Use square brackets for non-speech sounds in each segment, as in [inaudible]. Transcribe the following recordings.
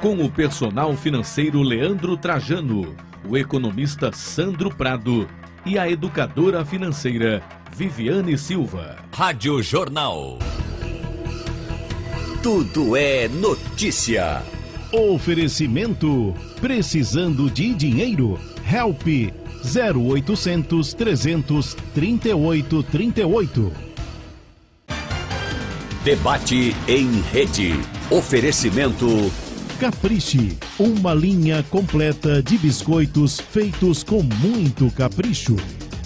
com o personal financeiro Leandro Trajano, o economista Sandro Prado e a educadora financeira Viviane Silva. Rádio Jornal. Tudo é notícia. Oferecimento: precisando de dinheiro? Help 0800 338 38. Debate em rede. Oferecimento Capriche, uma linha completa de biscoitos feitos com muito capricho.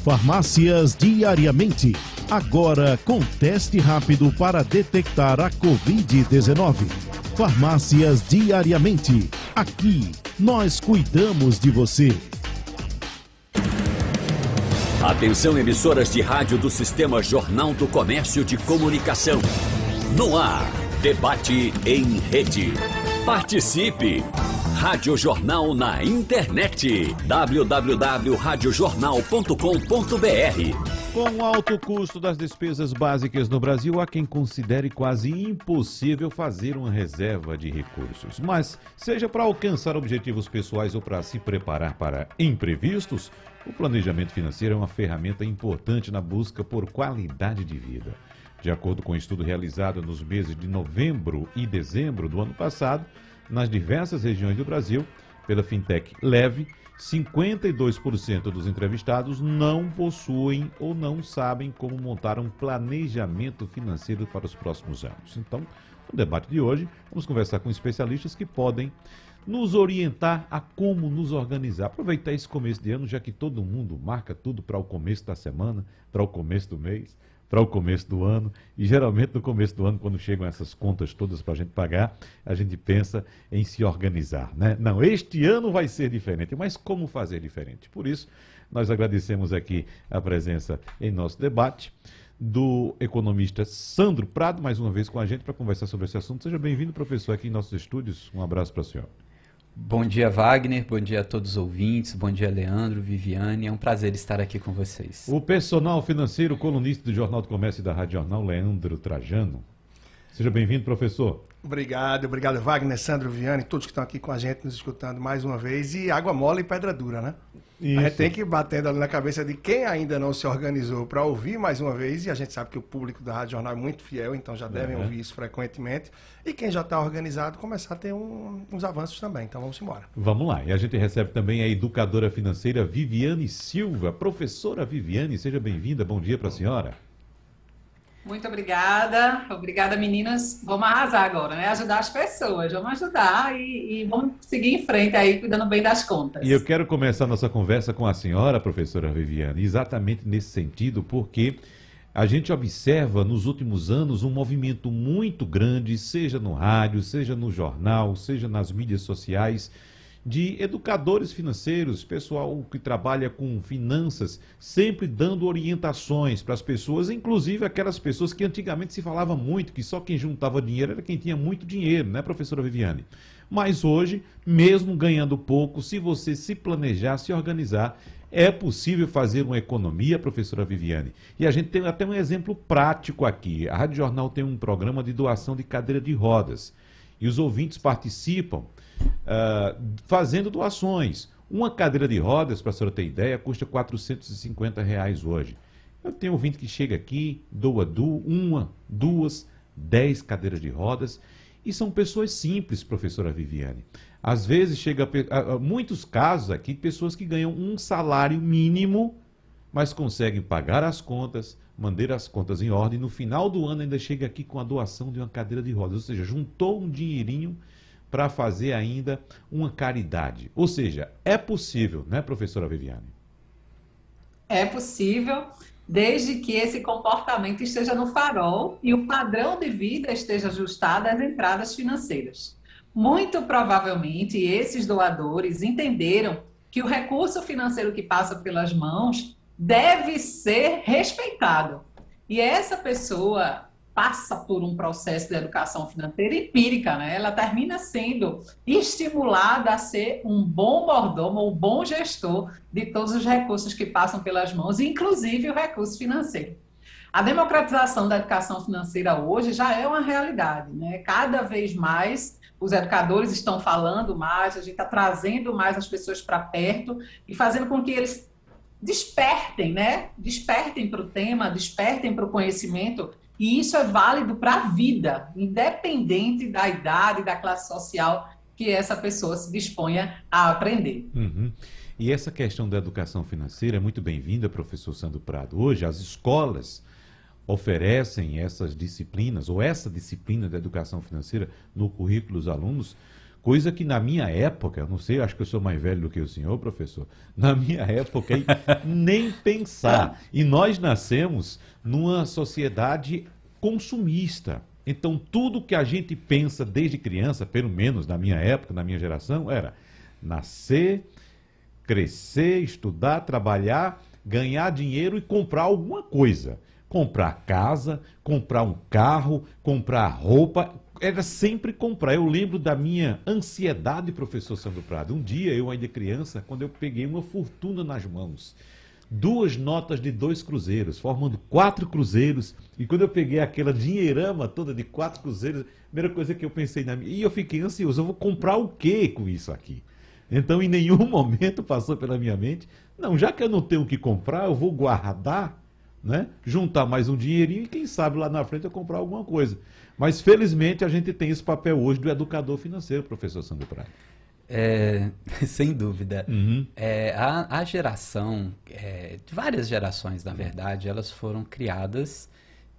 Farmácias diariamente. Agora com teste rápido para detectar a Covid-19. Farmácias diariamente. Aqui nós cuidamos de você. Atenção emissoras de rádio do Sistema Jornal do Comércio de Comunicação. No ar, debate em rede. Participe! Rádio Jornal na internet. www.radiojornal.com.br Com o alto custo das despesas básicas no Brasil, há quem considere quase impossível fazer uma reserva de recursos. Mas, seja para alcançar objetivos pessoais ou para se preparar para imprevistos, o planejamento financeiro é uma ferramenta importante na busca por qualidade de vida. De acordo com um estudo realizado nos meses de novembro e dezembro do ano passado, nas diversas regiões do Brasil, pela fintech Leve, 52% dos entrevistados não possuem ou não sabem como montar um planejamento financeiro para os próximos anos. Então, no debate de hoje, vamos conversar com especialistas que podem nos orientar a como nos organizar. Aproveitar esse começo de ano, já que todo mundo marca tudo para o começo da semana, para o começo do mês para o começo do ano. E geralmente no começo do ano, quando chegam essas contas todas para a gente pagar, a gente pensa em se organizar. Né? Não, este ano vai ser diferente, mas como fazer diferente? Por isso, nós agradecemos aqui a presença em nosso debate do economista Sandro Prado, mais uma vez com a gente para conversar sobre esse assunto. Seja bem-vindo, professor, aqui em nossos estúdios. Um abraço para o senhor. Bom dia, Wagner. Bom dia a todos os ouvintes. Bom dia, Leandro, Viviane. É um prazer estar aqui com vocês. O personal financeiro, colunista do Jornal do Comércio e da Rádio Jornal, Leandro Trajano. Seja bem-vindo, professor. Obrigado, obrigado, Wagner, Sandro, Viane, todos que estão aqui com a gente, nos escutando mais uma vez. E água mole e pedra dura, né? Isso. A gente tem que ir batendo ali na cabeça de quem ainda não se organizou para ouvir mais uma vez, e a gente sabe que o público da Rádio Jornal é muito fiel, então já devem uhum. ouvir isso frequentemente. E quem já está organizado começar a ter um, uns avanços também. Então vamos embora. Vamos lá. E a gente recebe também a educadora financeira Viviane Silva. Professora Viviane, seja bem-vinda. Bom dia para a senhora. Muito obrigada. Obrigada, meninas. Vamos arrasar agora, né? Ajudar as pessoas. Vamos ajudar e, e, vamos seguir em frente aí, cuidando bem das contas. E eu quero começar nossa conversa com a senhora, professora Viviane, exatamente nesse sentido, porque a gente observa nos últimos anos um movimento muito grande, seja no rádio, seja no jornal, seja nas mídias sociais de educadores financeiros, pessoal que trabalha com finanças, sempre dando orientações para as pessoas, inclusive aquelas pessoas que antigamente se falava muito que só quem juntava dinheiro era quem tinha muito dinheiro, né, professora Viviane? Mas hoje, mesmo ganhando pouco, se você se planejar, se organizar, é possível fazer uma economia, professora Viviane. E a gente tem até um exemplo prático aqui. A Rádio Jornal tem um programa de doação de cadeira de rodas. E os ouvintes participam uh, fazendo doações. Uma cadeira de rodas, para a senhora ter ideia, custa 450 reais hoje. Eu tenho ouvinte que chega aqui, doa du uma, duas, dez cadeiras de rodas. E são pessoas simples, professora Viviane. Às vezes chega a, a, muitos casos aqui, pessoas que ganham um salário mínimo, mas conseguem pagar as contas, manter as contas em ordem. No final do ano ainda chega aqui com a doação de uma cadeira de rodas. Ou seja, juntou um dinheirinho para fazer ainda uma caridade. Ou seja, é possível, né, professora Viviane? É possível, desde que esse comportamento esteja no farol e o padrão de vida esteja ajustado às entradas financeiras. Muito provavelmente, esses doadores entenderam que o recurso financeiro que passa pelas mãos deve ser respeitado. E essa pessoa passa por um processo de educação financeira empírica, né? Ela termina sendo estimulada a ser um bom mordomo, um bom gestor de todos os recursos que passam pelas mãos, inclusive o recurso financeiro. A democratização da educação financeira hoje já é uma realidade, né? Cada vez mais os educadores estão falando mais, a gente está trazendo mais as pessoas para perto e fazendo com que eles despertem, né? Despertem para o tema, despertem para o conhecimento, e isso é válido para a vida, independente da idade, da classe social que essa pessoa se disponha a aprender. Uhum. E essa questão da educação financeira é muito bem-vinda, professor Sandro Prado. Hoje, as escolas oferecem essas disciplinas, ou essa disciplina da educação financeira no currículo dos alunos, coisa que na minha época, não sei, acho que eu sou mais velho do que o senhor, professor, na minha época, [laughs] nem pensar. E nós nascemos numa sociedade consumista. Então, tudo que a gente pensa desde criança, pelo menos na minha época, na minha geração, era nascer, crescer, estudar, trabalhar, ganhar dinheiro e comprar alguma coisa comprar casa, comprar um carro, comprar roupa. Era sempre comprar. Eu lembro da minha ansiedade, professor Sandro Prado. Um dia, eu ainda criança, quando eu peguei uma fortuna nas mãos. Duas notas de dois cruzeiros, formando quatro cruzeiros. E quando eu peguei aquela dinheirama toda de quatro cruzeiros, primeira coisa que eu pensei na minha. E eu fiquei ansioso, eu vou comprar o quê com isso aqui? Então, em nenhum [laughs] momento passou pela minha mente, não, já que eu não tenho o que comprar, eu vou guardar né? juntar mais um dinheirinho e quem sabe lá na frente eu comprar alguma coisa. Mas felizmente a gente tem esse papel hoje do educador financeiro, professor Sandro Praia. É, [laughs] sem dúvida. Uhum. É, a, a, geração, é, várias gerações, na verdade, elas foram criadas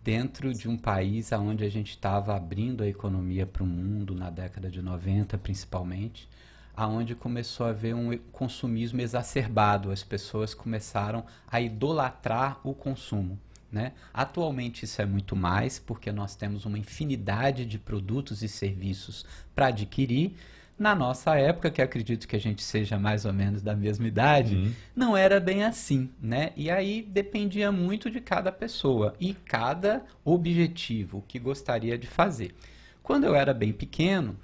dentro de um país onde a gente estava abrindo a economia para o mundo, na década de 90 principalmente aonde começou a haver um consumismo exacerbado, as pessoas começaram a idolatrar o consumo. Né? Atualmente isso é muito mais, porque nós temos uma infinidade de produtos e serviços para adquirir. Na nossa época, que acredito que a gente seja mais ou menos da mesma idade, uhum. não era bem assim, né? E aí dependia muito de cada pessoa e cada objetivo que gostaria de fazer. Quando eu era bem pequeno,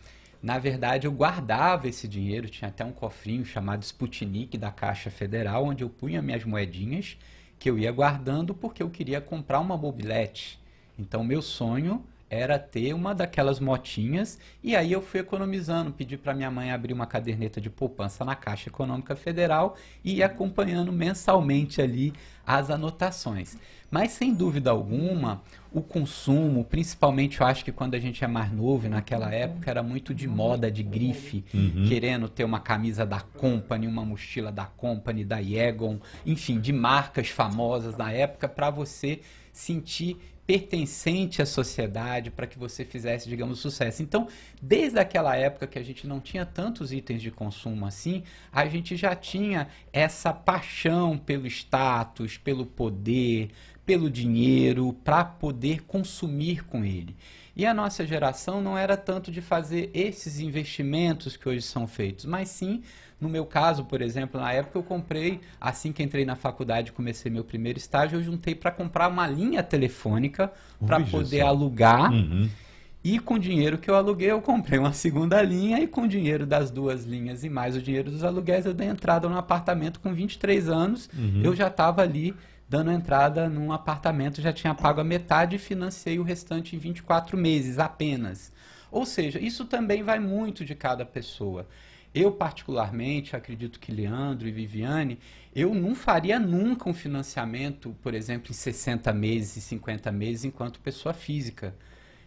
na verdade, eu guardava esse dinheiro, tinha até um cofrinho chamado Sputnik da Caixa Federal, onde eu punha minhas moedinhas que eu ia guardando porque eu queria comprar uma mobilete. Então, meu sonho era ter uma daquelas motinhas e aí eu fui economizando, pedi para minha mãe abrir uma caderneta de poupança na Caixa Econômica Federal e ia acompanhando mensalmente ali as anotações. Mas sem dúvida alguma, o consumo, principalmente eu acho que quando a gente é mais novo, naquela época era muito de moda, de grife, uhum. querendo ter uma camisa da Company, uma mochila da Company, da Yegon, enfim, de marcas famosas na época para você sentir pertencente à sociedade para que você fizesse, digamos, sucesso. Então, desde aquela época que a gente não tinha tantos itens de consumo assim, a gente já tinha essa paixão pelo status, pelo poder, pelo dinheiro, para poder consumir com ele. E a nossa geração não era tanto de fazer esses investimentos que hoje são feitos, mas sim, no meu caso, por exemplo, na época eu comprei, assim que entrei na faculdade, comecei meu primeiro estágio, eu juntei para comprar uma linha telefônica para poder alugar. Uhum. E com o dinheiro que eu aluguei, eu comprei uma segunda linha e com o dinheiro das duas linhas e mais o dinheiro dos aluguéis, eu dei entrada no apartamento com 23 anos. Uhum. Eu já estava ali dando entrada num apartamento, já tinha pago a metade e financei o restante em 24 meses apenas. Ou seja, isso também vai muito de cada pessoa. Eu, particularmente, acredito que Leandro e Viviane, eu não faria nunca um financiamento, por exemplo, em 60 meses e 50 meses enquanto pessoa física.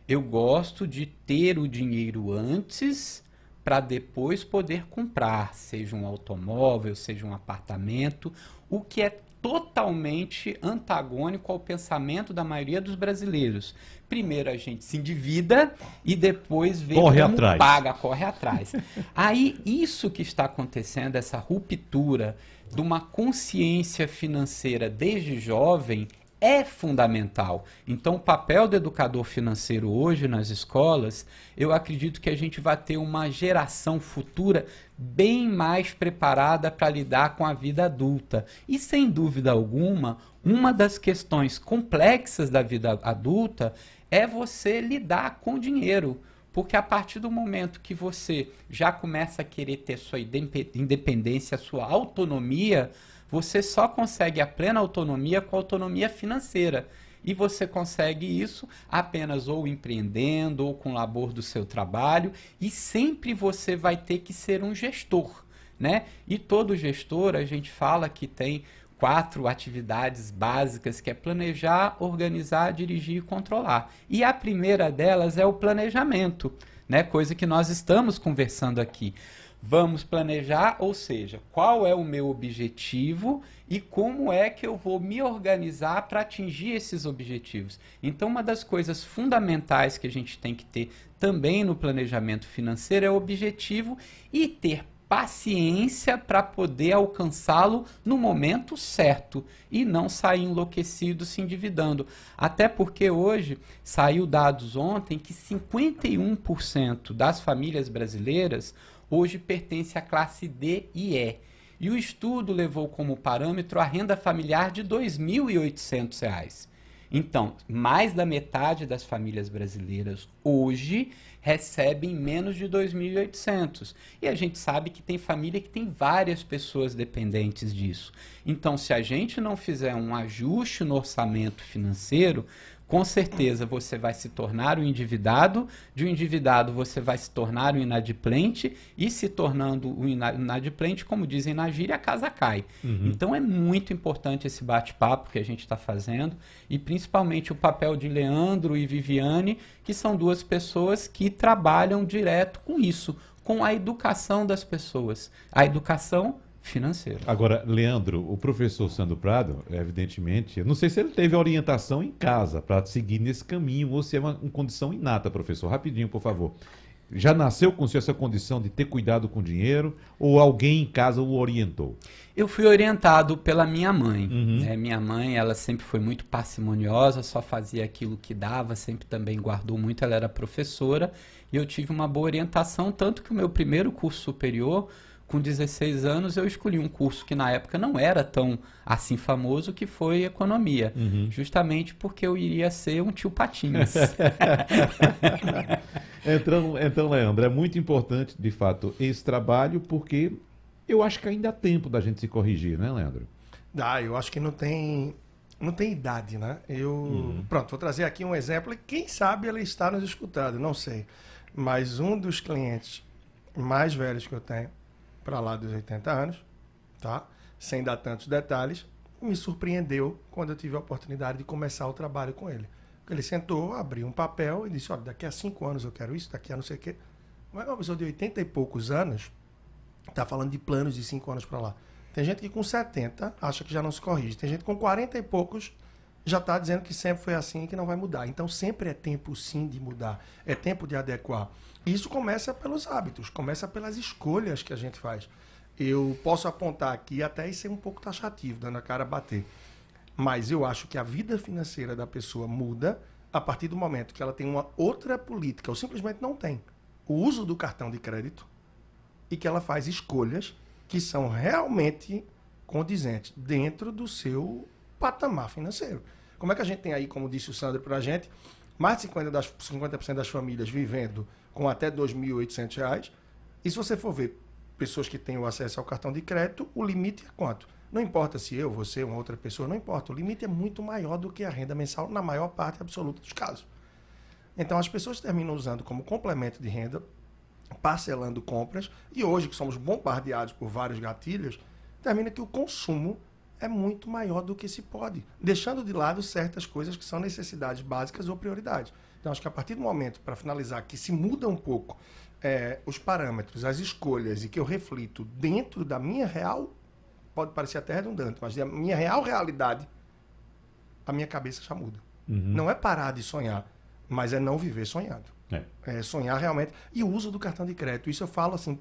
Eu gosto de ter o dinheiro antes para depois poder comprar, seja um automóvel, seja um apartamento, o que é totalmente antagônico ao pensamento da maioria dos brasileiros. Primeiro a gente se endivida e depois vê corre como atrás. paga, corre atrás. Aí isso que está acontecendo, essa ruptura de uma consciência financeira desde jovem, é fundamental. Então, o papel do educador financeiro hoje nas escolas, eu acredito que a gente vai ter uma geração futura bem mais preparada para lidar com a vida adulta. E, sem dúvida alguma, uma das questões complexas da vida adulta é você lidar com dinheiro. Porque a partir do momento que você já começa a querer ter sua independência, sua autonomia, você só consegue a plena autonomia com a autonomia financeira. E você consegue isso apenas ou empreendendo ou com o labor do seu trabalho, e sempre você vai ter que ser um gestor. Né? E todo gestor, a gente fala que tem quatro atividades básicas que é planejar, organizar, dirigir e controlar. E a primeira delas é o planejamento, né? Coisa que nós estamos conversando aqui. Vamos planejar, ou seja, qual é o meu objetivo e como é que eu vou me organizar para atingir esses objetivos. Então, uma das coisas fundamentais que a gente tem que ter também no planejamento financeiro é o objetivo e ter paciência para poder alcançá-lo no momento certo e não sair enlouquecido se endividando. Até porque hoje saiu dados ontem que 51% das famílias brasileiras hoje pertencem à classe D e E. E o estudo levou como parâmetro a renda familiar de R$ 2.800. Então, mais da metade das famílias brasileiras hoje recebem menos de 2.800. E a gente sabe que tem família que tem várias pessoas dependentes disso. Então, se a gente não fizer um ajuste no orçamento financeiro, com certeza você vai se tornar um endividado, de um endividado você vai se tornar um inadimplente, e se tornando um inadimplente, como dizem na gíria, a casa cai. Uhum. Então é muito importante esse bate-papo que a gente está fazendo, e principalmente o papel de Leandro e Viviane, que são duas pessoas que trabalham direto com isso, com a educação das pessoas. A educação financeiro. Agora, Leandro, o professor Sandro Prado, evidentemente, eu não sei se ele teve orientação em casa para seguir nesse caminho ou se é uma, uma, condição inata, professor. Rapidinho, por favor. Já nasceu com essa condição de ter cuidado com o dinheiro ou alguém em casa o orientou? Eu fui orientado pela minha mãe. Uhum. Né? Minha mãe, ela sempre foi muito parcimoniosa, só fazia aquilo que dava, sempre também guardou muito. Ela era professora e eu tive uma boa orientação, tanto que o meu primeiro curso superior com 16 anos, eu escolhi um curso que na época não era tão assim famoso, que foi economia. Uhum. Justamente porque eu iria ser um tio Patinhas. [laughs] então, então, Leandro, é muito importante, de fato, esse trabalho, porque eu acho que ainda há tempo da gente se corrigir, né, Leandro? Dá, eu acho que não tem não tem idade, né? Eu, uhum. pronto, vou trazer aqui um exemplo e quem sabe ele está nos escutando, não sei. Mas um dos clientes mais velhos que eu tenho, para lá dos 80 anos, tá? Sem dar tantos detalhes, me surpreendeu quando eu tive a oportunidade de começar o trabalho com ele. Ele sentou, abriu um papel e disse: Olha, daqui a cinco anos eu quero isso, daqui a não sei o quê. Mas uma pessoa de 80 e poucos anos está falando de planos de cinco anos para lá. Tem gente que com 70 acha que já não se corrige. Tem gente com 40 e poucos já está dizendo que sempre foi assim e que não vai mudar. Então sempre é tempo sim de mudar. É tempo de adequar. Isso começa pelos hábitos, começa pelas escolhas que a gente faz. Eu posso apontar aqui até e ser um pouco taxativo, dando a cara a bater. Mas eu acho que a vida financeira da pessoa muda a partir do momento que ela tem uma outra política, ou simplesmente não tem. O uso do cartão de crédito e que ela faz escolhas que são realmente condizentes dentro do seu patamar financeiro. Como é que a gente tem aí, como disse o Sandro para a gente, mais de 50%, das, 50 das famílias vivendo com até R$ 2.800. E se você for ver pessoas que têm o acesso ao cartão de crédito, o limite é quanto? Não importa se eu, você, uma outra pessoa, não importa. O limite é muito maior do que a renda mensal na maior parte absoluta dos casos. Então as pessoas terminam usando como complemento de renda, parcelando compras, e hoje que somos bombardeados por vários gatilhos, termina que o consumo é muito maior do que se pode, deixando de lado certas coisas que são necessidades básicas ou prioridades. Então, acho que a partir do momento, para finalizar, que se muda um pouco é, os parâmetros, as escolhas e que eu reflito dentro da minha real, pode parecer até redundante, mas da minha real realidade, a minha cabeça já muda. Uhum. Não é parar de sonhar, mas é não viver sonhando. É. é sonhar realmente. E o uso do cartão de crédito, isso eu falo assim,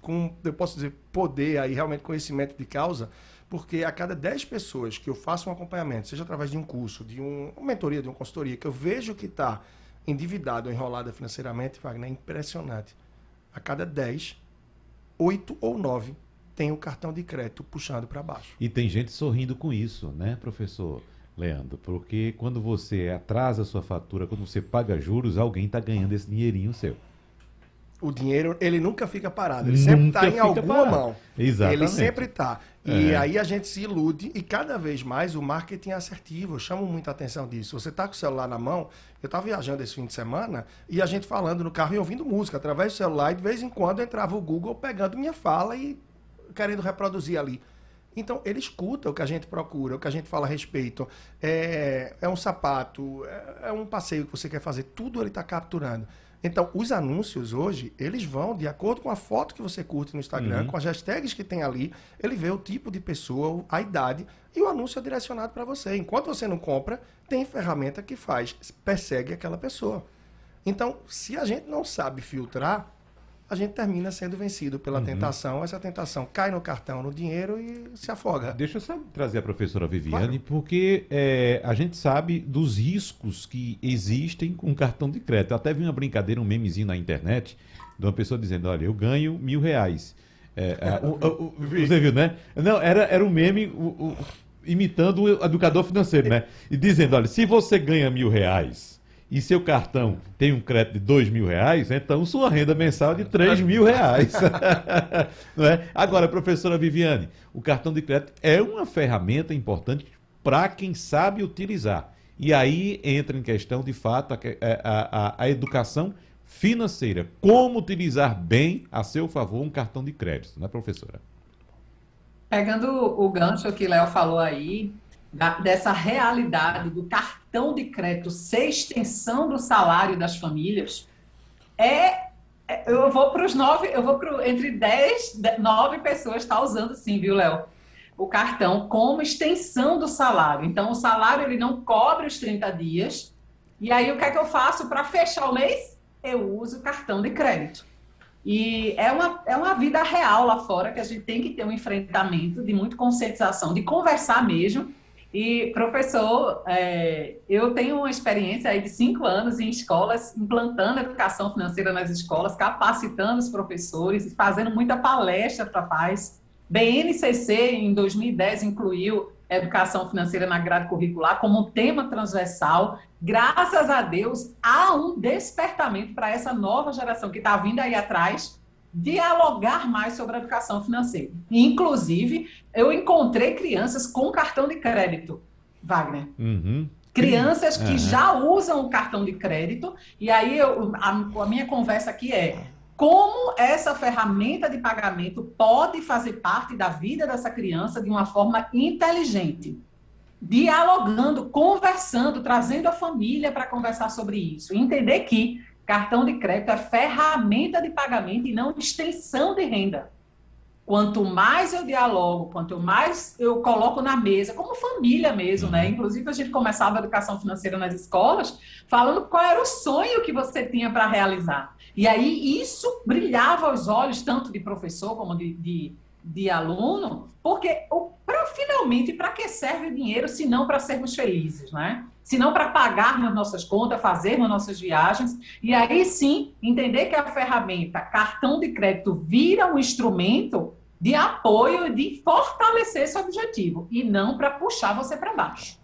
com, eu posso dizer, poder aí, realmente conhecimento de causa, porque a cada 10 pessoas que eu faço um acompanhamento, seja através de um curso, de um, uma mentoria, de uma consultoria, que eu vejo que está endividado ou enrolada financeiramente, Wagner, é impressionante. A cada 10, 8 ou 9 tem o cartão de crédito puxando para baixo. E tem gente sorrindo com isso, né, professor Leandro? Porque quando você atrasa a sua fatura, quando você paga juros, alguém está ganhando esse dinheirinho seu. O dinheiro, ele nunca fica parado. Ele sempre está em alguma parado. mão. Exatamente. Ele sempre está. E é. aí a gente se ilude e cada vez mais o marketing é assertivo. Eu chamo muita atenção disso. Você está com o celular na mão. Eu estava viajando esse fim de semana e a gente falando no carro e ouvindo música através do celular. E de vez em quando entrava o Google pegando minha fala e querendo reproduzir ali. Então, ele escuta o que a gente procura, o que a gente fala a respeito. É, é um sapato, é, é um passeio que você quer fazer, tudo ele está capturando. Então, os anúncios hoje, eles vão de acordo com a foto que você curte no Instagram, uhum. com as hashtags que tem ali, ele vê o tipo de pessoa, a idade, e o anúncio é direcionado para você. Enquanto você não compra, tem ferramenta que faz, persegue aquela pessoa. Então, se a gente não sabe filtrar, a gente termina sendo vencido pela uhum. tentação. Essa tentação cai no cartão, no dinheiro e se afoga. Deixa eu só trazer a professora Viviane, claro. porque é, a gente sabe dos riscos que existem com cartão de crédito. Eu até vi uma brincadeira, um memezinho na internet, de uma pessoa dizendo: Olha, eu ganho mil reais. É, é, o, o, o, [laughs] você viu, né? Não, era, era um meme imitando o educador financeiro, né? E dizendo: Olha, se você ganha mil reais e seu cartão tem um crédito de dois mil reais, então sua renda mensal é de três mil reais. [laughs] Não é? Agora, professora Viviane, o cartão de crédito é uma ferramenta importante para quem sabe utilizar. E aí entra em questão, de fato, a, a, a, a educação financeira. Como utilizar bem a seu favor um cartão de crédito, né, professora? Pegando o gancho que Léo falou aí, da, dessa realidade do cartão de crédito ser extensão do salário das famílias, é, é eu vou para os nove, eu vou para entre dez, nove pessoas está usando sim, viu, Léo? O cartão como extensão do salário. Então, o salário ele não cobre os 30 dias. E aí, o que é que eu faço para fechar o mês? Eu uso o cartão de crédito. E é uma, é uma vida real lá fora que a gente tem que ter um enfrentamento de muita conscientização, de conversar mesmo e, professor, é, eu tenho uma experiência aí de cinco anos em escolas, implantando educação financeira nas escolas, capacitando os professores e fazendo muita palestra para pais. BNCC, em 2010, incluiu educação financeira na grade curricular como um tema transversal. Graças a Deus, há um despertamento para essa nova geração que está vindo aí atrás dialogar mais sobre a educação financeira. Inclusive, eu encontrei crianças com cartão de crédito, Wagner. Uhum. Crianças que uhum. já usam o cartão de crédito, e aí eu, a, a minha conversa aqui é como essa ferramenta de pagamento pode fazer parte da vida dessa criança de uma forma inteligente dialogando, conversando, trazendo a família para conversar sobre isso. Entender que Cartão de crédito é ferramenta de pagamento e não extensão de renda. Quanto mais eu dialogo, quanto mais eu coloco na mesa, como família mesmo, né? Uhum. Inclusive, a gente começava a educação financeira nas escolas, falando qual era o sonho que você tinha para realizar. E aí, isso brilhava aos olhos, tanto de professor como de, de, de aluno, porque pra, finalmente, para que serve o dinheiro se não para sermos felizes, né? Se não para pagarmos nossas contas, fazermos nossas viagens. E aí sim, entender que a ferramenta cartão de crédito vira um instrumento de apoio de fortalecer esse objetivo, e não para puxar você para baixo.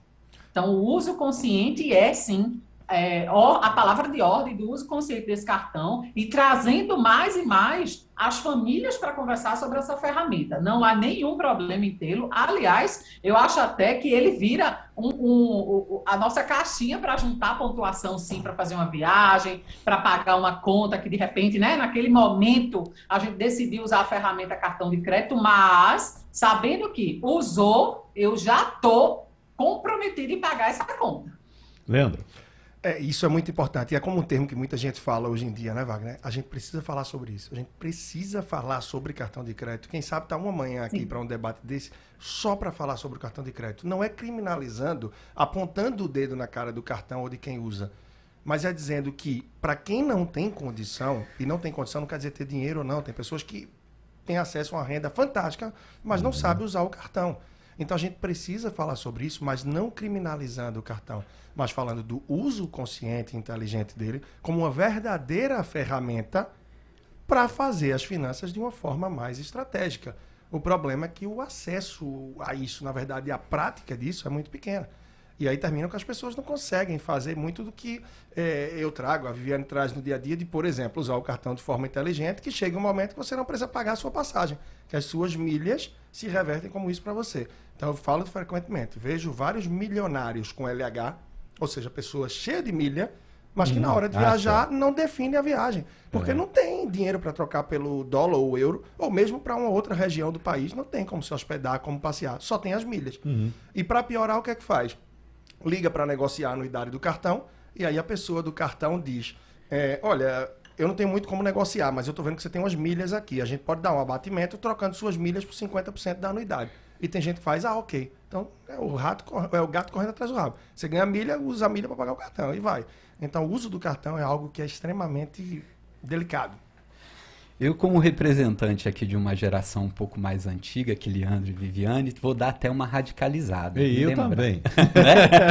Então, o uso consciente é sim é, a palavra de ordem do uso consciente desse cartão e trazendo mais e mais as famílias para conversar sobre essa ferramenta. Não há nenhum problema em tê-lo. Aliás, eu acho até que ele vira um, um, a nossa caixinha para juntar pontuação, sim, para fazer uma viagem, para pagar uma conta que de repente, né, naquele momento, a gente decidiu usar a ferramenta cartão de crédito, mas sabendo que usou, eu já estou comprometido em pagar essa conta. Leandro. É, isso é muito importante. E é como um termo que muita gente fala hoje em dia, né, Wagner? A gente precisa falar sobre isso. A gente precisa falar sobre cartão de crédito. Quem sabe tá uma manhã aqui para um debate desse só para falar sobre o cartão de crédito. Não é criminalizando, apontando o dedo na cara do cartão ou de quem usa. Mas é dizendo que, para quem não tem condição, e não tem condição não quer dizer ter dinheiro ou não, tem pessoas que têm acesso a uma renda fantástica, mas não uhum. sabem usar o cartão. Então a gente precisa falar sobre isso, mas não criminalizando o cartão, mas falando do uso consciente e inteligente dele como uma verdadeira ferramenta para fazer as finanças de uma forma mais estratégica. O problema é que o acesso a isso, na verdade, a prática disso é muito pequena. E aí termina que as pessoas não conseguem fazer muito do que é, eu trago, a Viviane traz no dia a dia, de, por exemplo, usar o cartão de forma inteligente, que chega um momento que você não precisa pagar a sua passagem, que as suas milhas se revertem como isso para você. Então eu falo frequentemente, vejo vários milionários com LH, ou seja, pessoas cheias de milha, mas que na hum, hora de ah, viajar não define a viagem. Porque é. não tem dinheiro para trocar pelo dólar ou euro, ou mesmo para uma outra região do país, não tem como se hospedar, como passear, só tem as milhas. Uhum. E para piorar, o que é que faz? Liga para negociar a anuidade do cartão, e aí a pessoa do cartão diz: é, Olha, eu não tenho muito como negociar, mas eu estou vendo que você tem umas milhas aqui. A gente pode dar um abatimento trocando suas milhas por 50% da anuidade. E tem gente que faz, ah, ok. Então é o, rato, é o gato correndo atrás do rabo. Você ganha milha, usa a milha para pagar o cartão e vai. Então, o uso do cartão é algo que é extremamente delicado. Eu, como representante aqui de uma geração um pouco mais antiga que Leandro e Viviane, vou dar até uma radicalizada. E eu lembra... também.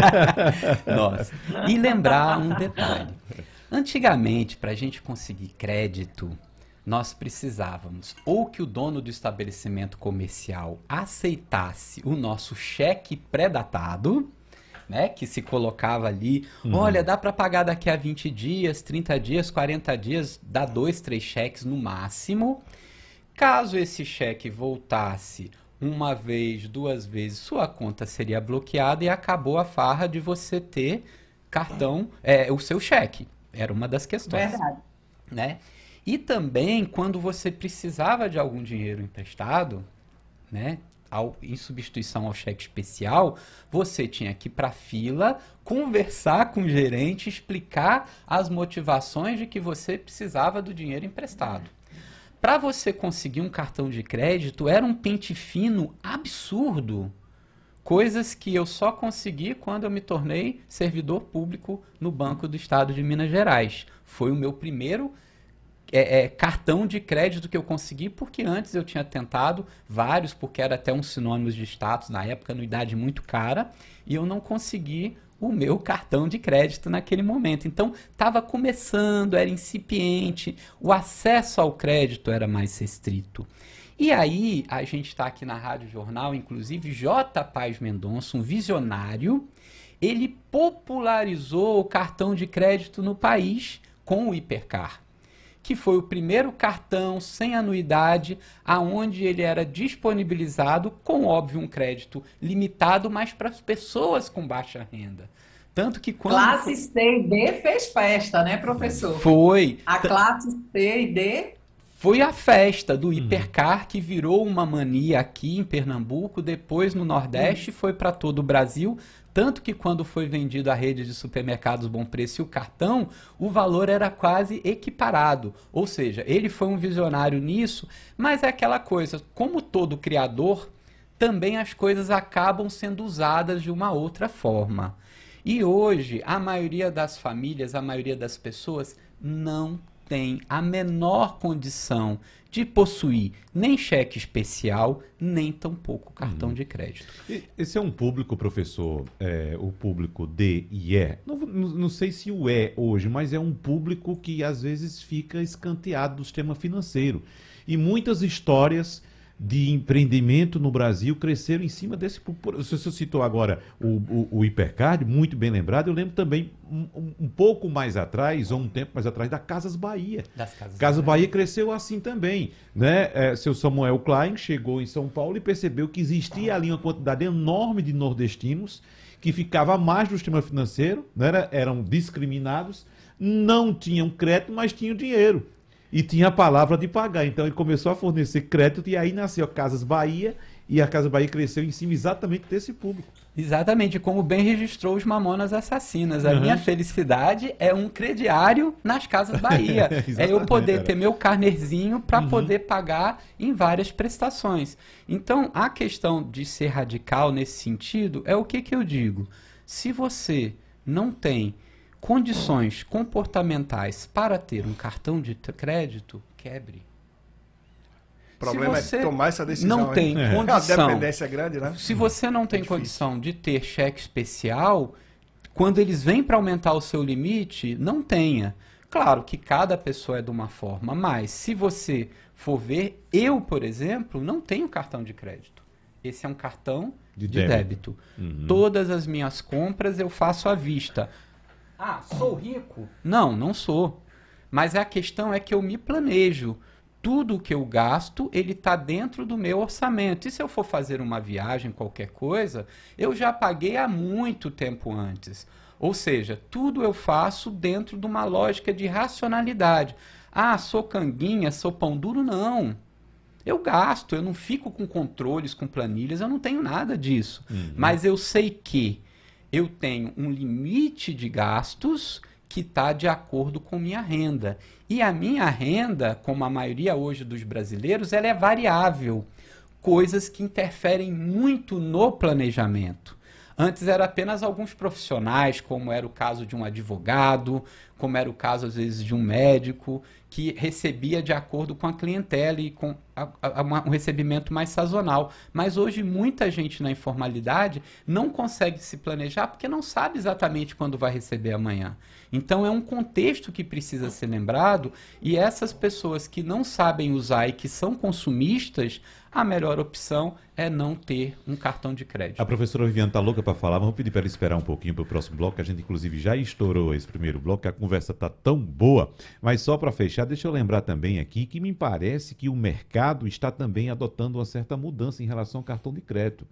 [laughs] Nossa. E lembrar um detalhe. Antigamente, para a gente conseguir crédito, nós precisávamos ou que o dono do estabelecimento comercial aceitasse o nosso cheque pré-datado, né, que se colocava ali, uhum. olha, dá para pagar daqui a 20 dias, 30 dias, 40 dias, dá dois, três cheques no máximo. Caso esse cheque voltasse uma vez, duas vezes, sua conta seria bloqueada e acabou a farra de você ter cartão, é, o seu cheque. Era uma das questões. Verdade. Né? E também, quando você precisava de algum dinheiro emprestado, né, ao, em substituição ao cheque especial, você tinha que ir para a fila, conversar com o gerente, explicar as motivações de que você precisava do dinheiro emprestado. Para você conseguir um cartão de crédito, era um pente fino absurdo. Coisas que eu só consegui quando eu me tornei servidor público no Banco do Estado de Minas Gerais. Foi o meu primeiro é, é, cartão de crédito que eu consegui, porque antes eu tinha tentado vários, porque era até um sinônimo de status na época, anuidade muito cara, e eu não consegui o meu cartão de crédito naquele momento. Então, estava começando, era incipiente, o acesso ao crédito era mais restrito. E aí, a gente está aqui na Rádio Jornal, inclusive, J. Paz Mendonça, um visionário, ele popularizou o cartão de crédito no país com o Hipercar que foi o primeiro cartão sem anuidade, aonde ele era disponibilizado com óbvio um crédito limitado, mas para as pessoas com baixa renda. Tanto que quando classe C e D fez festa, né, professor? Foi. A classe C e D foi a festa do uhum. hipercar que virou uma mania aqui em Pernambuco, depois no Nordeste, foi para todo o Brasil, tanto que quando foi vendido a rede de supermercados Bom Preço e o cartão, o valor era quase equiparado. Ou seja, ele foi um visionário nisso, mas é aquela coisa, como todo criador, também as coisas acabam sendo usadas de uma outra forma. E hoje, a maioria das famílias, a maioria das pessoas não tem a menor condição de possuir nem cheque especial, nem tampouco cartão uhum. de crédito. Esse é um público, professor, é, o público D e E. Não, não, não, sei se o é hoje, mas é um público que às vezes fica escanteado do sistema financeiro. E muitas histórias de empreendimento no Brasil cresceram em cima desse. Você citou agora o, o, o Hipercard, muito bem lembrado. Eu lembro também um, um, pouco mais atrás, ou um tempo mais atrás, da Casas Bahia. Das Casas, Casas Bahia. Bahia cresceu assim também. Né? É, seu Samuel Klein chegou em São Paulo e percebeu que existia ali uma quantidade enorme de nordestinos que ficava a mais do sistema financeiro, né? eram discriminados, não tinham crédito, mas tinham dinheiro e tinha a palavra de pagar. Então ele começou a fornecer crédito e aí nasceu a Casas Bahia e a Casa Bahia cresceu em cima exatamente desse público. Exatamente, como bem registrou os Mamonas Assassinas. A uhum. minha felicidade é um crediário nas Casas Bahia. [laughs] é eu poder ter meu carnerzinho para uhum. poder pagar em várias prestações. Então, a questão de ser radical nesse sentido é o que, que eu digo. Se você não tem condições comportamentais para ter um cartão de crédito, quebre. O problema é tomar essa decisão. Não tem é. condição. A dependência é grande, né? Se você não tem é condição de ter cheque especial, quando eles vêm para aumentar o seu limite, não tenha. Claro que cada pessoa é de uma forma, mas se você for ver, eu, por exemplo, não tenho cartão de crédito. esse é um cartão de, de débito. débito. Uhum. Todas as minhas compras eu faço à vista. Ah, sou rico? Não, não sou. Mas a questão é que eu me planejo. Tudo que eu gasto, ele está dentro do meu orçamento. E se eu for fazer uma viagem, qualquer coisa, eu já paguei há muito tempo antes. Ou seja, tudo eu faço dentro de uma lógica de racionalidade. Ah, sou canguinha, sou pão duro? Não. Eu gasto, eu não fico com controles, com planilhas, eu não tenho nada disso. Uhum. Mas eu sei que eu tenho um limite de gastos que está de acordo com minha renda. E a minha renda, como a maioria hoje dos brasileiros, ela é variável. Coisas que interferem muito no planejamento. Antes era apenas alguns profissionais, como era o caso de um advogado, como era o caso às vezes de um médico, que recebia de acordo com a clientela e com a, a, um recebimento mais sazonal. Mas hoje muita gente na informalidade não consegue se planejar porque não sabe exatamente quando vai receber amanhã. Então é um contexto que precisa ser lembrado e essas pessoas que não sabem usar e que são consumistas, a melhor opção é não ter um cartão de crédito. A professora Viviane está louca para falar, vamos pedir para ela esperar um pouquinho para o próximo bloco, que a gente inclusive já estourou esse primeiro bloco, a conversa está tão boa. Mas só para fechar, deixa eu lembrar também aqui que me parece que o mercado está também adotando uma certa mudança em relação ao cartão de crédito.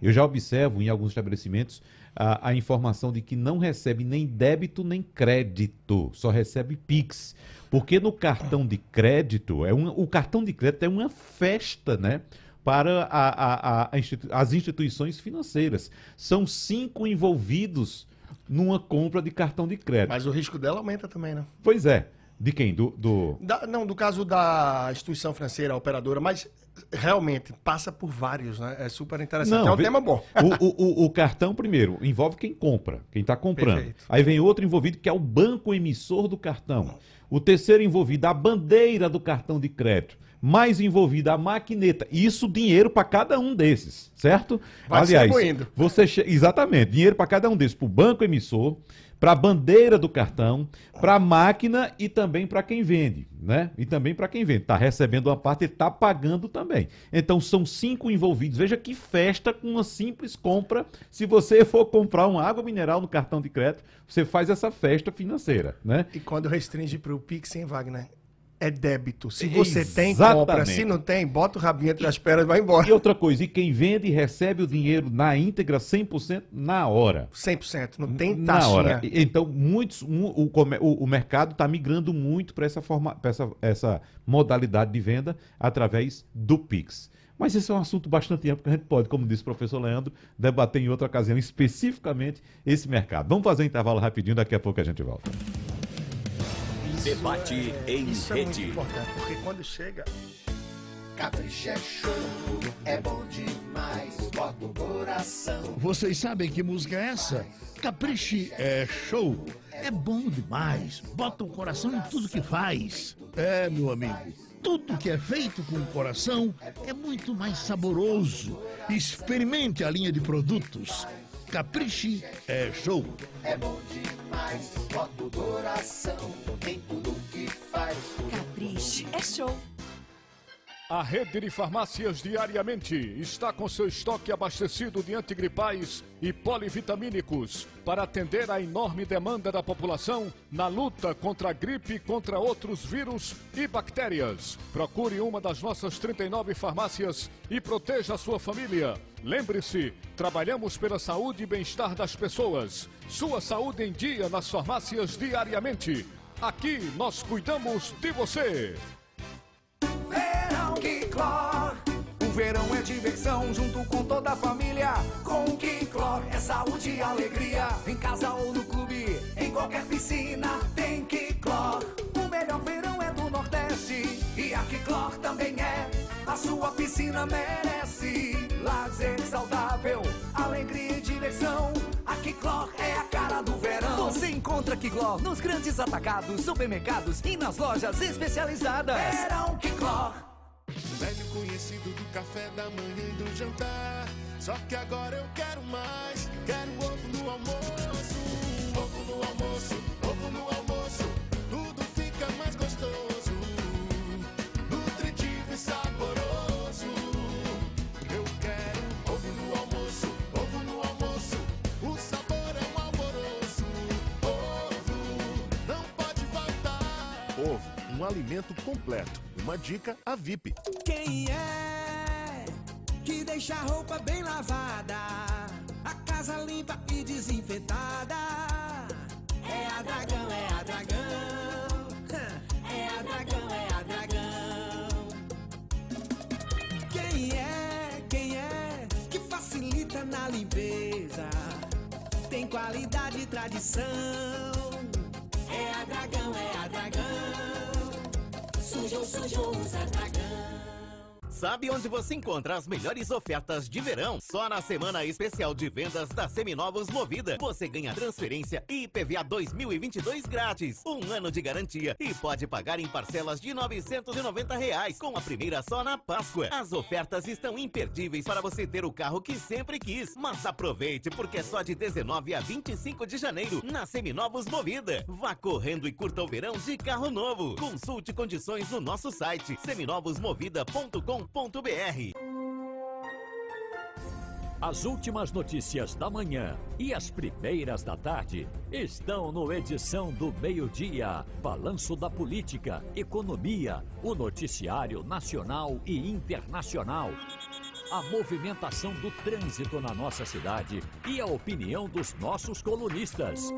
Eu já observo em alguns estabelecimentos a, a informação de que não recebe nem débito nem crédito, só recebe PIX. Porque no cartão de crédito, é um, o cartão de crédito é uma festa, né? Para a, a, institu as instituições financeiras. São cinco envolvidos numa compra de cartão de crédito. Mas o risco dela aumenta também, né? Pois é. De quem? Do, do... Da, não, do caso da instituição financeira, operadora, mas realmente passa por vários, né? É super interessante. Não, é um tema bom. O, o, o, cartão, primeiro, envolve quem compra, quem está comprando. Perfeito. Aí vem outro envolvido que é o banco emissor do cartão. O terceiro envolvido, a bandeira do cartão de crédito. Mais envolvida a maquineta. Isso dinheiro para cada um desses, certo? Vai Aliás, você exatamente, dinheiro para cada um desses, para o banco emissor, para a bandeira do cartão, para a máquina e também para quem vende, né? E também para quem vende. Está recebendo uma parte e está pagando também. Então são cinco envolvidos. Veja que festa com uma simples compra. Se você for comprar uma água mineral no cartão de crédito, você faz essa festa financeira, né? E quando restringe para o Pix, hein, Wagner? É débito. Se você Exatamente. tem, compra. Se não tem, bota o rabinho entre as pernas e vai embora. E outra coisa, e quem vende recebe o dinheiro na íntegra 100% na hora. 100%, não tem taxinha. Na hora. Então, muitos, o, o, o mercado está migrando muito para essa, forma, essa, essa modalidade de venda através do Pix. Mas esse é um assunto bastante amplo que a gente pode, como disse o professor Leandro, debater em outra ocasião, especificamente esse mercado. Vamos fazer um intervalo rapidinho, daqui a pouco a gente volta. Debate em isso rede. é muito importante, porque quando chega. Capricha é show, é bom demais, bota o coração. Vocês sabem que música é essa? Capriche é show, é bom demais, bota o coração em tudo que faz. É, meu amigo, tudo que é feito com o coração é muito mais saboroso. Experimente a linha de produtos Capriche é show. É bom demais, bota o coração em tudo que faz. Capriche é show. A rede de farmácias diariamente está com seu estoque abastecido de antigripais e polivitamínicos para atender à enorme demanda da população na luta contra a gripe e contra outros vírus e bactérias. Procure uma das nossas 39 farmácias e proteja a sua família. Lembre-se, trabalhamos pela saúde e bem-estar das pessoas. Sua saúde em dia nas farmácias diariamente. Aqui nós cuidamos de você. Kicklor. O verão é diversão junto com toda a família. Com o Kicklor é saúde e alegria. Em casa ou no clube, em qualquer piscina tem Kicklor. O melhor verão é do Nordeste e a Kicklor também é. A sua piscina merece lazer saudável, alegria e diversão. A Kiclor é a cara do verão. Você encontra Kiclor nos grandes atacados, supermercados e nas lojas especializadas. Verão Kiclor. Velho conhecido do café da manhã e do jantar. Só que agora eu quero mais. Quero ovo no almoço. Ovo no almoço, ovo no almoço. Tudo fica mais gostoso. Nutritivo e saboroso. Eu quero ovo no almoço, ovo no almoço. O sabor é um alvoroço. Ovo não pode faltar. Ovo, um alimento completo uma dica a VIP. Quem é que deixa a roupa bem lavada, a casa limpa e desinfetada? É a Dragão, é a Dragão. [laughs] É a Dragão, é a Dragão. Quem é, quem é que facilita na limpeza? Tem qualidade e tradição. É a Dragão, é a Dragão. Sujo, sujo, usa Dragão. Sabe onde você encontra as melhores ofertas de verão? Só na semana especial de vendas da Seminovos Movida. Você ganha transferência e IPVA 2022 grátis. Um ano de garantia e pode pagar em parcelas de 990 reais, com a primeira só na Páscoa. As ofertas estão imperdíveis para você ter o carro que sempre quis. Mas aproveite, porque é só de 19 a 25 de janeiro na Seminovos Movida. Vá correndo e curta o verão de carro novo. Consulte condições no nosso site As últimas notícias da manhã e as primeiras da tarde estão no Edição do Meio-Dia. Balanço da política, economia, o noticiário nacional e internacional. A movimentação do trânsito na nossa cidade e a opinião dos nossos colunistas.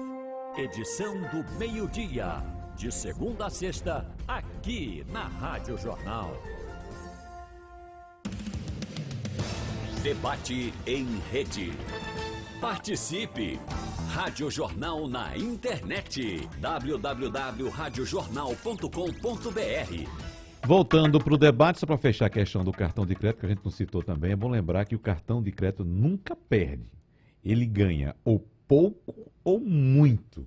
Edição do Meio-Dia. De segunda a sexta, aqui na Rádio Jornal. Debate em rede. Participe! Rádio Jornal na internet. www.radiojornal.com.br Voltando para o debate, só para fechar a questão do cartão de crédito, que a gente não citou também, é bom lembrar que o cartão de crédito nunca perde. Ele ganha ou pouco ou muito.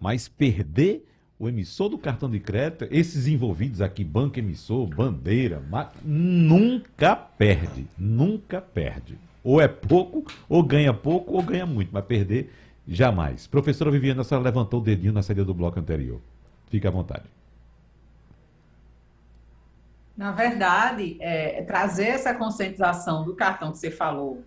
Mas perder o emissor do cartão de crédito, esses envolvidos aqui, banco emissor, bandeira, nunca perde, nunca perde. Ou é pouco, ou ganha pouco, ou ganha muito, mas perder jamais. Professora Viviana, a senhora levantou o dedinho na saída do bloco anterior. Fique à vontade. Na verdade, é, trazer essa conscientização do cartão que você falou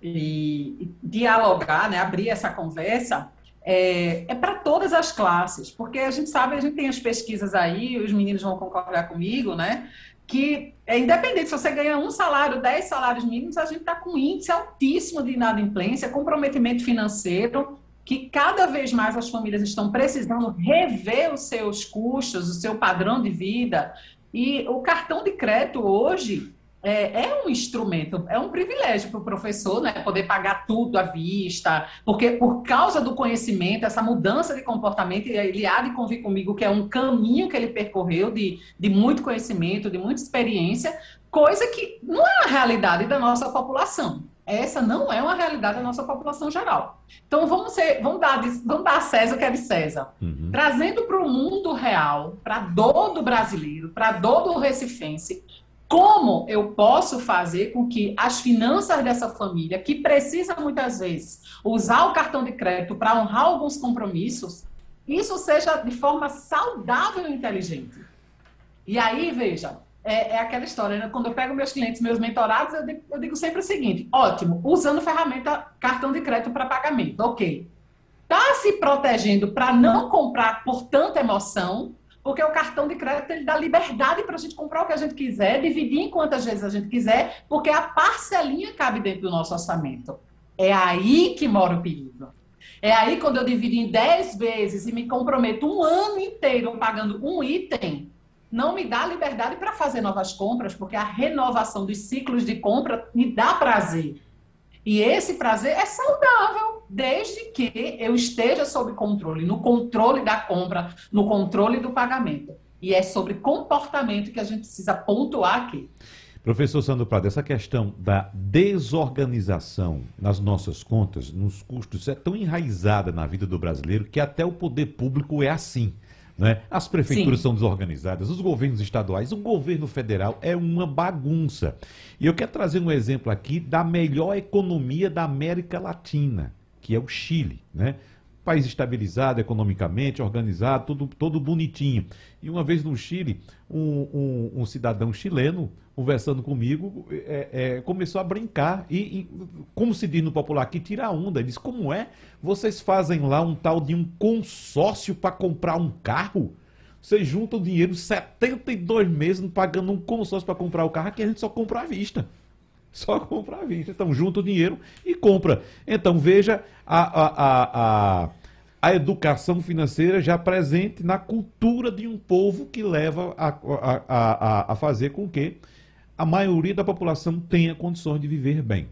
e, e dialogar, né, abrir essa conversa, é, é para todas as classes, porque a gente sabe, a gente tem as pesquisas aí, os meninos vão concordar comigo, né? Que é independente se você ganha um salário, dez salários mínimos, a gente está com um índice altíssimo de inadimplência, comprometimento financeiro, que cada vez mais as famílias estão precisando rever os seus custos, o seu padrão de vida. E o cartão de crédito hoje é, é, um instrumento, é um privilégio para o professor, né, poder pagar tudo à vista, porque por causa do conhecimento, essa mudança de comportamento, ele há de convir comigo que é um caminho que ele percorreu de, de muito conhecimento, de muita experiência, coisa que não é a realidade da nossa população. Essa não é uma realidade da nossa população geral. Então vamos, ser, vamos, dar, vamos dar a César o que é de César. Uhum. Trazendo para o mundo real, para a dor do brasileiro, para a dor do recifense, como eu posso fazer com que as finanças dessa família, que precisa muitas vezes usar o cartão de crédito para honrar alguns compromissos, isso seja de forma saudável e inteligente. E aí, veja, é, é aquela história, né? quando eu pego meus clientes, meus mentorados, eu digo, eu digo sempre o seguinte: ótimo, usando ferramenta cartão de crédito para pagamento, ok. Está se protegendo para não comprar por tanta emoção, porque o cartão de crédito ele dá liberdade para a gente comprar o que a gente quiser, dividir em quantas vezes a gente quiser, porque a parcelinha cabe dentro do nosso orçamento. É aí que mora o perigo. É aí quando eu divido em 10 vezes e me comprometo um ano inteiro pagando um item, não me dá liberdade para fazer novas compras, porque a renovação dos ciclos de compra me dá prazer. E esse prazer é saudável, desde que eu esteja sob controle, no controle da compra, no controle do pagamento. E é sobre comportamento que a gente precisa pontuar aqui. Professor Sandro Prado, essa questão da desorganização nas nossas contas, nos custos, é tão enraizada na vida do brasileiro que até o poder público é assim. Né? As prefeituras Sim. são desorganizadas, os governos estaduais, o governo federal é uma bagunça. E eu quero trazer um exemplo aqui da melhor economia da América Latina, que é o Chile. Né? País estabilizado economicamente, organizado, tudo, todo bonitinho. E uma vez no Chile, um, um, um cidadão chileno conversando comigo, é, é, começou a brincar e, e, como se diz no popular aqui, tira onda. Ele disse, como é? Vocês fazem lá um tal de um consórcio para comprar um carro? Você junta o dinheiro 72 meses pagando um consórcio para comprar o carro, que a gente só compra à vista. Só [laughs] compra à vista. Então, junta o dinheiro e compra. Então, veja a, a, a, a, a educação financeira já presente na cultura de um povo que leva a, a, a, a fazer com que a maioria da população tenha condições de viver bem.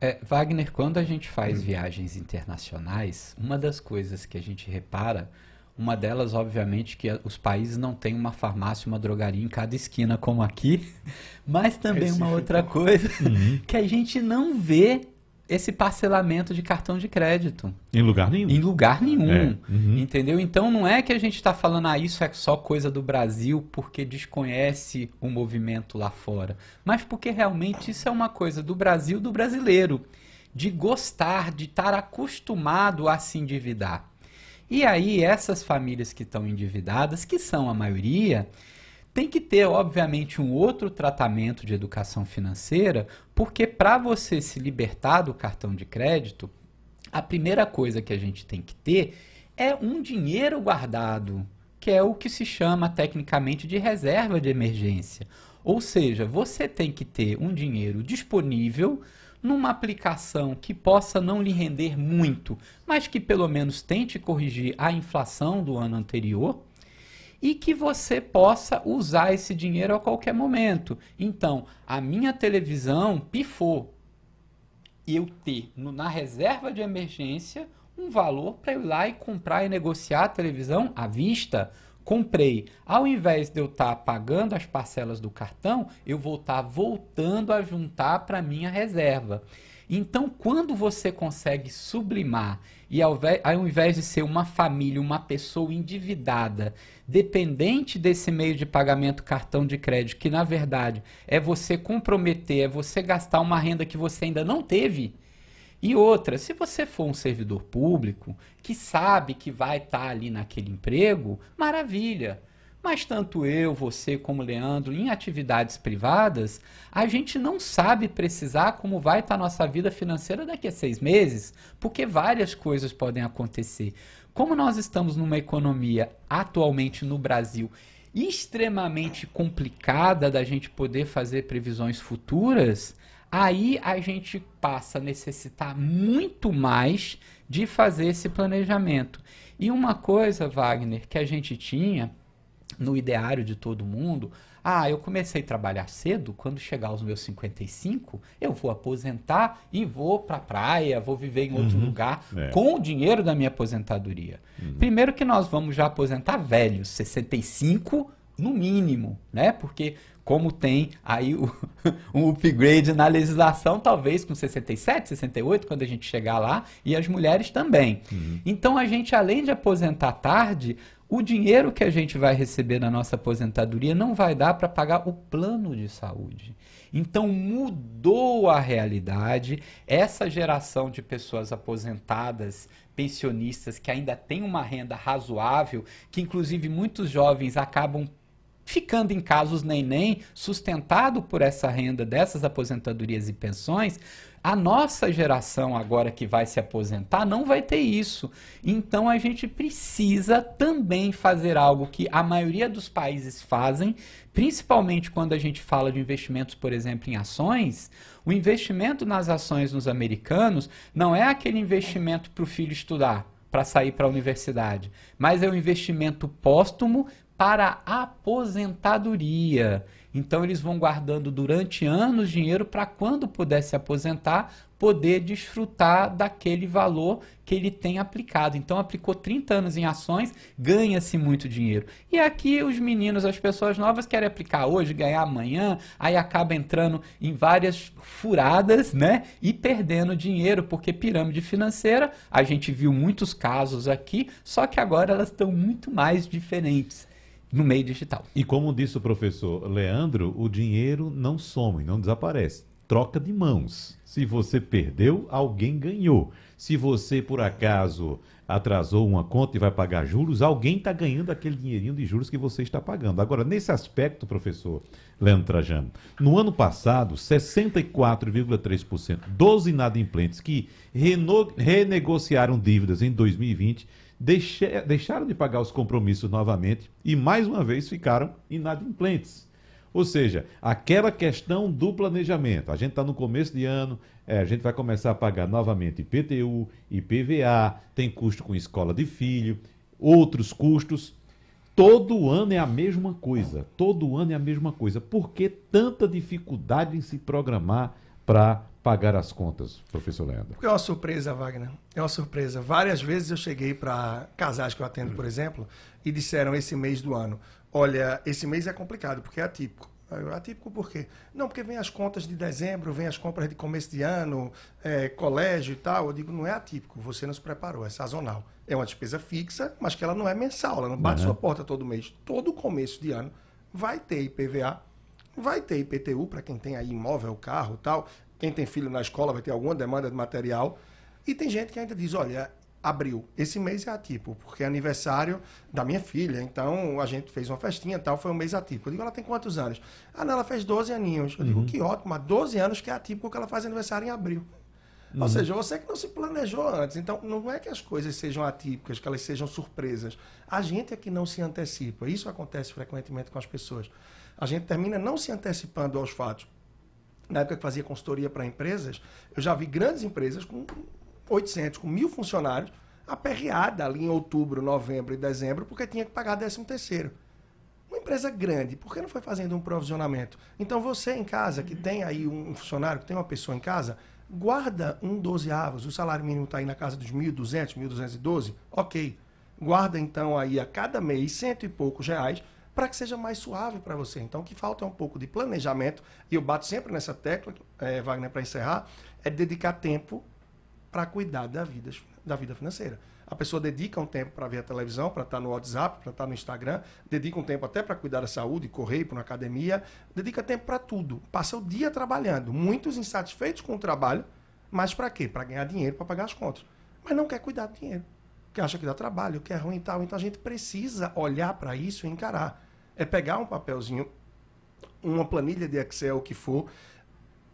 É, Wagner, quando a gente faz viagens internacionais, uma das coisas que a gente repara, uma delas, obviamente, que os países não têm uma farmácia, uma drogaria em cada esquina como aqui, [laughs] mas também uma outra coisa uhum. [laughs] que a gente não vê esse parcelamento de cartão de crédito. Em lugar nenhum. Em lugar nenhum. É. Uhum. Entendeu? Então não é que a gente está falando, ah, isso é só coisa do Brasil porque desconhece o movimento lá fora. Mas porque realmente isso é uma coisa do Brasil, do brasileiro. De gostar, de estar acostumado a se endividar. E aí, essas famílias que estão endividadas, que são a maioria, tem que ter, obviamente, um outro tratamento de educação financeira, porque para você se libertar do cartão de crédito, a primeira coisa que a gente tem que ter é um dinheiro guardado, que é o que se chama tecnicamente de reserva de emergência. Ou seja, você tem que ter um dinheiro disponível numa aplicação que possa não lhe render muito, mas que pelo menos tente corrigir a inflação do ano anterior e que você possa usar esse dinheiro a qualquer momento. Então, a minha televisão pifou. Eu ter no, na reserva de emergência um valor para ir lá e comprar e negociar a televisão à vista. Comprei. Ao invés de eu estar tá pagando as parcelas do cartão, eu vou estar tá voltando a juntar para minha reserva. Então, quando você consegue sublimar e ao, ao invés de ser uma família, uma pessoa endividada, dependente desse meio de pagamento cartão de crédito, que na verdade é você comprometer, é você gastar uma renda que você ainda não teve. E outra, se você for um servidor público que sabe que vai estar tá ali naquele emprego, maravilha. Mas tanto eu, você como Leandro, em atividades privadas, a gente não sabe precisar como vai estar tá nossa vida financeira daqui a seis meses, porque várias coisas podem acontecer. Como nós estamos numa economia atualmente no Brasil extremamente complicada da gente poder fazer previsões futuras, aí a gente passa a necessitar muito mais de fazer esse planejamento. E uma coisa, Wagner, que a gente tinha no ideário de todo mundo, ah, eu comecei a trabalhar cedo, quando chegar aos meus 55, eu vou aposentar e vou para a praia, vou viver em outro uhum, lugar é. com o dinheiro da minha aposentadoria. Uhum. Primeiro que nós vamos já aposentar velhos, 65 no mínimo, né? Porque como tem aí o, [laughs] um upgrade na legislação, talvez com 67, 68, quando a gente chegar lá, e as mulheres também. Uhum. Então a gente, além de aposentar tarde, o dinheiro que a gente vai receber na nossa aposentadoria não vai dar para pagar o plano de saúde. Então mudou a realidade. Essa geração de pessoas aposentadas, pensionistas, que ainda tem uma renda razoável, que inclusive muitos jovens acabam ficando em casos nem-nem, sustentado por essa renda dessas aposentadorias e pensões, a nossa geração agora que vai se aposentar não vai ter isso. Então a gente precisa também fazer algo que a maioria dos países fazem, principalmente quando a gente fala de investimentos, por exemplo, em ações. O investimento nas ações nos americanos não é aquele investimento para o filho estudar, para sair para a universidade, mas é um investimento póstumo para a aposentadoria. Então eles vão guardando durante anos dinheiro para quando puder se aposentar, poder desfrutar daquele valor que ele tem aplicado. Então aplicou 30 anos em ações, ganha-se muito dinheiro. E aqui os meninos, as pessoas novas querem aplicar hoje, ganhar amanhã, aí acaba entrando em várias furadas, né? E perdendo dinheiro, porque pirâmide financeira, a gente viu muitos casos aqui, só que agora elas estão muito mais diferentes no meio digital. E como disse o professor Leandro, o dinheiro não some, não desaparece. Troca de mãos. Se você perdeu, alguém ganhou. Se você, por acaso, atrasou uma conta e vai pagar juros, alguém está ganhando aquele dinheirinho de juros que você está pagando. Agora, nesse aspecto, professor Leandro Trajano, no ano passado, 64,3% dos inadimplentes que renegociaram dívidas em 2020 deixe, deixaram de pagar os compromissos novamente e mais uma vez ficaram inadimplentes. Ou seja, aquela questão do planejamento. A gente está no começo de ano, é, a gente vai começar a pagar novamente IPTU, IPVA, tem custo com escola de filho, outros custos. Todo ano é a mesma coisa. Todo ano é a mesma coisa. Por que tanta dificuldade em se programar para pagar as contas, professor Leandro? Porque é uma surpresa, Wagner. É uma surpresa. Várias vezes eu cheguei para casais que eu atendo, por exemplo, e disseram esse mês do ano: olha, esse mês é complicado porque é atípico. Atípico por quê? Não, porque vem as contas de dezembro, vem as compras de começo de ano, é, colégio e tal. Eu digo, não é atípico, você não se preparou, é sazonal. É uma despesa fixa, mas que ela não é mensal, ela não bate uhum. sua porta todo mês. Todo começo de ano vai ter IPVA, vai ter IPTU para quem tem aí imóvel, carro tal. Quem tem filho na escola vai ter alguma demanda de material. E tem gente que ainda diz, olha, abril. Esse mês é atípico, porque é aniversário da minha filha. Então a gente fez uma festinha tal, foi um mês atípico. Eu digo, ela tem quantos anos? Ah, não, ela fez 12 aninhos. Eu uhum. digo, que ótimo, mas 12 anos que é atípico que ela faz aniversário em abril. Uhum. Ou seja, você que não se planejou antes. Então, não é que as coisas sejam atípicas, que elas sejam surpresas. A gente é que não se antecipa. Isso acontece frequentemente com as pessoas. A gente termina não se antecipando aos fatos. Na época que fazia consultoria para empresas, eu já vi grandes empresas com 800, com mil funcionários, aperreada ali em outubro, novembro e dezembro, porque tinha que pagar 13 terceiro. Uma empresa grande, por que não foi fazendo um provisionamento? Então você em casa, que tem aí um funcionário, que tem uma pessoa em casa, guarda um dozeavos, o salário mínimo está aí na casa dos 1.200, 1.212, ok. Guarda então aí a cada mês cento e poucos reais para que seja mais suave para você. Então o que falta é um pouco de planejamento, e eu bato sempre nessa tecla, é, Wagner, para encerrar, é dedicar tempo para cuidar da vida, da vida financeira. A pessoa dedica um tempo para ver a televisão, para estar tá no WhatsApp, para estar tá no Instagram, dedica um tempo até para cuidar da saúde, correr, para uma academia, dedica tempo para tudo. Passa o dia trabalhando, muitos insatisfeitos com o trabalho, mas para quê? Para ganhar dinheiro, para pagar as contas. Mas não quer cuidar do dinheiro, que acha que dá trabalho, que é ruim e tal. Então a gente precisa olhar para isso e encarar. É pegar um papelzinho, uma planilha de Excel, o que for,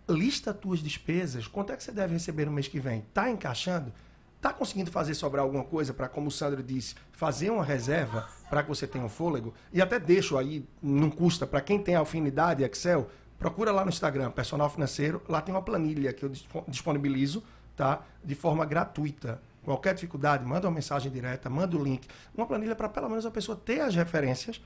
lista tuas despesas, quanto é que você deve receber no mês que vem? Está encaixando? Está conseguindo fazer sobrar alguma coisa para, como o Sandro disse, fazer uma reserva para que você tenha um fôlego? E até deixo aí, não custa, para quem tem afinidade Excel, procura lá no Instagram, Personal Financeiro, lá tem uma planilha que eu disponibilizo, tá? De forma gratuita. Qualquer dificuldade, manda uma mensagem direta, manda o link. Uma planilha para pelo menos a pessoa ter as referências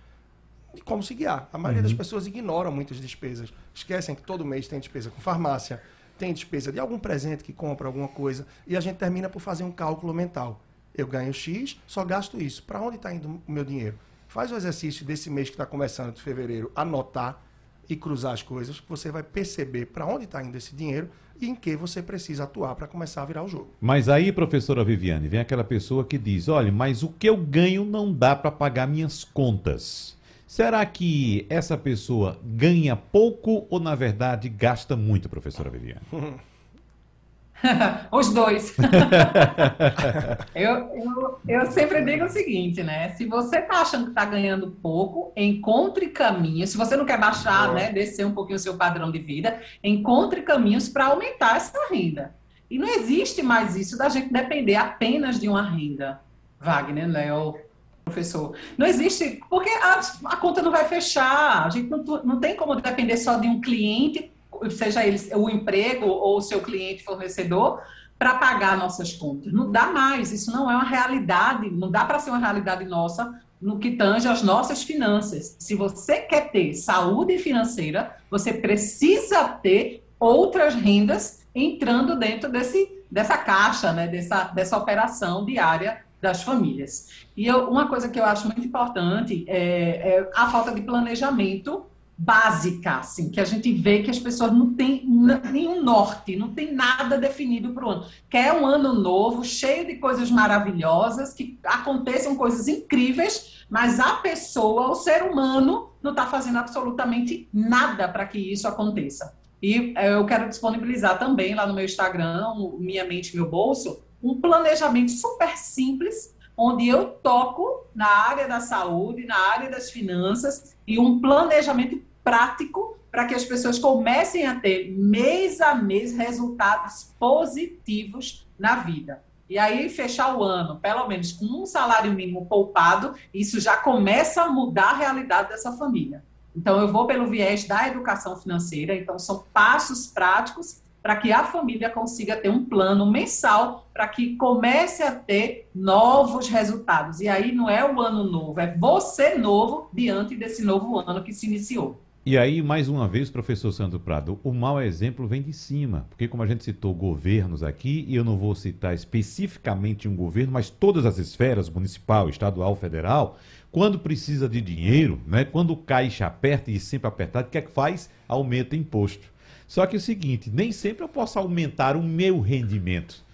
como se guiar. A maioria uhum. das pessoas ignoram muitas despesas. Esquecem que todo mês tem despesa com farmácia, tem despesa de algum presente que compra, alguma coisa, e a gente termina por fazer um cálculo mental. Eu ganho X, só gasto isso. Para onde está indo o meu dinheiro? Faz o exercício desse mês que está começando, de fevereiro, anotar e cruzar as coisas, você vai perceber para onde está indo esse dinheiro e em que você precisa atuar para começar a virar o jogo. Mas aí, professora Viviane, vem aquela pessoa que diz: olha, mas o que eu ganho não dá para pagar minhas contas. Será que essa pessoa ganha pouco ou, na verdade, gasta muito, professora Viviane? [laughs] Os dois. [laughs] eu, eu, eu, sempre digo o seguinte, né? Se você está achando que está ganhando pouco, encontre caminhos. Se você não quer baixar, né, descer um pouquinho o seu padrão de vida, encontre caminhos para aumentar essa renda. E não existe mais isso da gente depender apenas de uma renda. Wagner, Léo, professor. Não existe, porque a, a, conta não vai fechar. A gente não, não tem como depender só de um cliente, seja ele o emprego ou o seu cliente fornecedor, para pagar nossas contas. Não dá mais. Isso não é uma realidade. Não dá para ser uma realidade nossa no que tange às nossas finanças. Se você quer ter saúde financeira, você precisa ter outras rendas entrando dentro desse, dessa caixa, né, dessa, dessa operação diária das famílias. E eu, uma coisa que eu acho muito importante é, é, a falta de planejamento básica, assim, que a gente vê que as pessoas não têm nenhum norte, não tem nada definido para o ano. Quer um ano novo, cheio de coisas maravilhosas, que aconteçam coisas incríveis, mas a pessoa, o ser humano, não está fazendo absolutamente nada para que isso aconteça. E é, eu quero disponibilizar também lá no meu Instagram, Minha Mente Meu Bolso, um planejamento super simples, onde eu toco na área da saúde, na área das finanças e um planejamento prático para que as pessoas comecem a ter mês a mês resultados positivos na vida. e aí fechar o ano, pelo menos com um salário mínimo poupado, isso já começa a mudar a realidade dessa família. Então, eu vou pelo viés da educação financeira, então, são passos práticos para que a família consiga ter um plano mensal para que comece a ter novos resultados. E aí não é o ano novo, é você novo diante desse novo ano que se iniciou. E aí, mais uma vez, professor Sandro Prado, o mau exemplo vem de cima, porque como a gente citou governos aqui, e eu não vou citar especificamente um governo, mas todas as esferas, municipal, estadual, federal, quando precisa de dinheiro, né, quando o caixa aperta e sempre apertado, o que é que faz? Aumenta imposto. Só que é o seguinte, nem sempre eu posso aumentar o meu rendimento.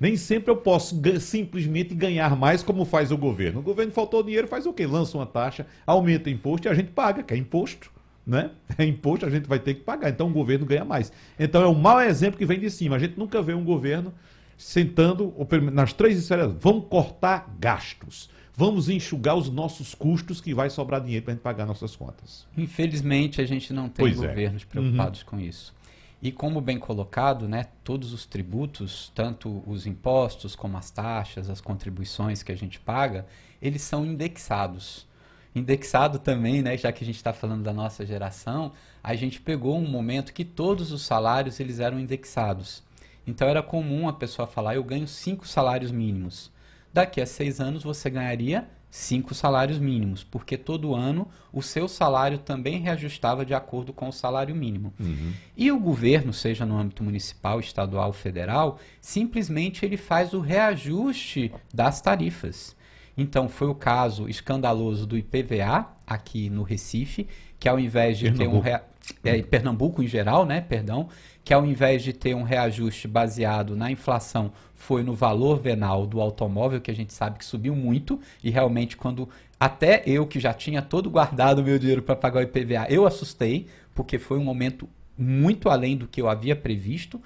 Nem sempre eu posso simplesmente ganhar mais como faz o governo. O governo faltou dinheiro, faz o quê? Lança uma taxa, aumenta o imposto e a gente paga, que é imposto né? [laughs] É imposto, a gente vai ter que pagar. Então o governo ganha mais. Então é um mau exemplo que vem de cima. A gente nunca vê um governo sentando nas três esferas. Vamos cortar gastos. Vamos enxugar os nossos custos que vai sobrar dinheiro para a gente pagar nossas contas. Infelizmente a gente não tem pois é. governos é. preocupados uhum. com isso. E como bem colocado, né, todos os tributos, tanto os impostos como as taxas, as contribuições que a gente paga, eles são indexados indexado também, né, já que a gente está falando da nossa geração, a gente pegou um momento que todos os salários eles eram indexados. Então era comum a pessoa falar, eu ganho cinco salários mínimos. Daqui a seis anos você ganharia cinco salários mínimos, porque todo ano o seu salário também reajustava de acordo com o salário mínimo. Uhum. E o governo, seja no âmbito municipal, estadual, federal, simplesmente ele faz o reajuste das tarifas. Então, foi o caso escandaloso do IPVA aqui no Recife, que ao invés de Pernambuco. ter um. Rea... É, Pernambuco em geral, né? Perdão. Que ao invés de ter um reajuste baseado na inflação, foi no valor venal do automóvel, que a gente sabe que subiu muito. E realmente, quando. Até eu, que já tinha todo guardado o meu dinheiro para pagar o IPVA, eu assustei, porque foi um momento muito além do que eu havia previsto.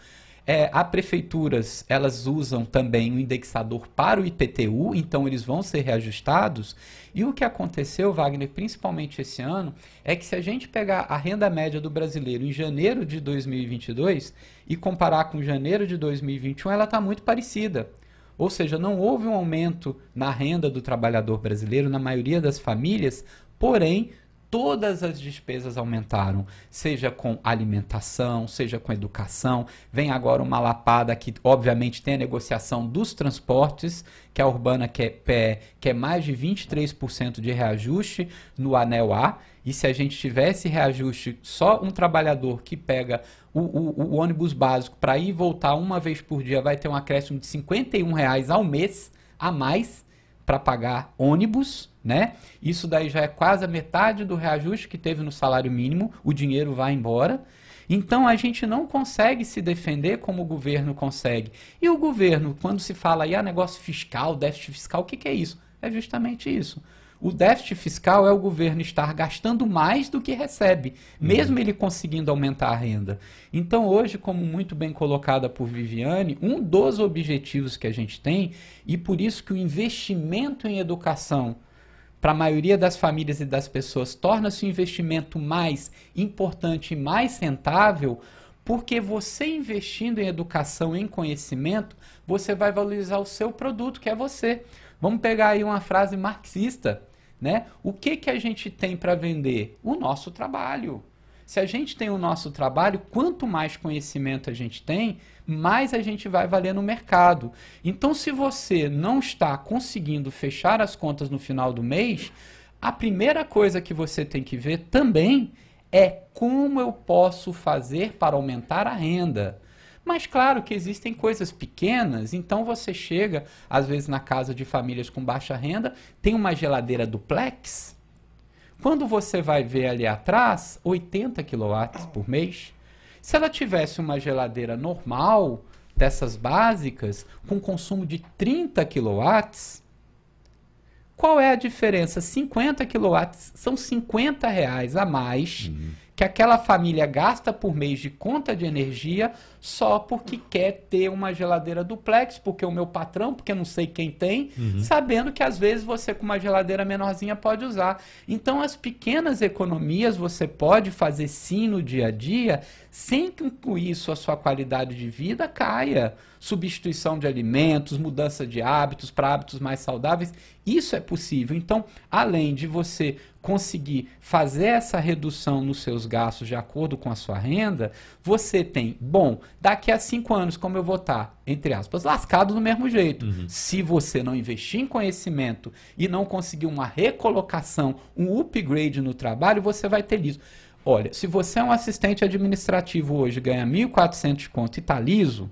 É, a prefeituras, elas usam também o indexador para o IPTU, então eles vão ser reajustados. E o que aconteceu, Wagner, principalmente esse ano, é que se a gente pegar a renda média do brasileiro em janeiro de 2022 e comparar com janeiro de 2021, ela está muito parecida. Ou seja, não houve um aumento na renda do trabalhador brasileiro, na maioria das famílias, porém todas as despesas aumentaram, seja com alimentação, seja com educação. Vem agora uma lapada que, obviamente, tem a negociação dos transportes, que a Urbana quer, quer mais de 23% de reajuste no anel A. E se a gente tivesse reajuste, só um trabalhador que pega o, o, o ônibus básico para ir e voltar uma vez por dia vai ter um acréscimo de 51 reais ao mês a mais para pagar ônibus né? Isso daí já é quase a metade do reajuste que teve no salário mínimo, o dinheiro vai embora. Então a gente não consegue se defender como o governo consegue. E o governo, quando se fala aí, ah, negócio fiscal, déficit fiscal, o que, que é isso? É justamente isso. O déficit fiscal é o governo estar gastando mais do que recebe, mesmo uhum. ele conseguindo aumentar a renda. Então, hoje, como muito bem colocada por Viviane, um dos objetivos que a gente tem, e por isso que o investimento em educação para a maioria das famílias e das pessoas, torna-se um investimento mais importante e mais rentável, porque você investindo em educação, em conhecimento, você vai valorizar o seu produto, que é você. Vamos pegar aí uma frase marxista, né? O que que a gente tem para vender? O nosso trabalho. Se a gente tem o nosso trabalho, quanto mais conhecimento a gente tem, mais a gente vai valer no mercado. Então, se você não está conseguindo fechar as contas no final do mês, a primeira coisa que você tem que ver também é como eu posso fazer para aumentar a renda. Mas claro que existem coisas pequenas, então você chega, às vezes, na casa de famílias com baixa renda, tem uma geladeira duplex, quando você vai ver ali atrás, 80 kW por mês. Se ela tivesse uma geladeira normal, dessas básicas, com consumo de 30 kW, qual é a diferença? 50 kW são 50 reais a mais uhum. Que aquela família gasta por mês de conta de energia só porque quer ter uma geladeira duplex, porque o meu patrão, porque eu não sei quem tem, uhum. sabendo que às vezes você com uma geladeira menorzinha pode usar. Então as pequenas economias você pode fazer sim no dia a dia, sem que com isso a sua qualidade de vida caia. Substituição de alimentos, mudança de hábitos para hábitos mais saudáveis, isso é possível. Então, além de você conseguir fazer essa redução nos seus gastos de acordo com a sua renda, você tem, bom, daqui a cinco anos, como eu vou estar, entre aspas, lascado do mesmo jeito. Uhum. Se você não investir em conhecimento e não conseguir uma recolocação, um upgrade no trabalho, você vai ter liso. Olha, se você é um assistente administrativo hoje, ganha 1.400 de conto e está liso,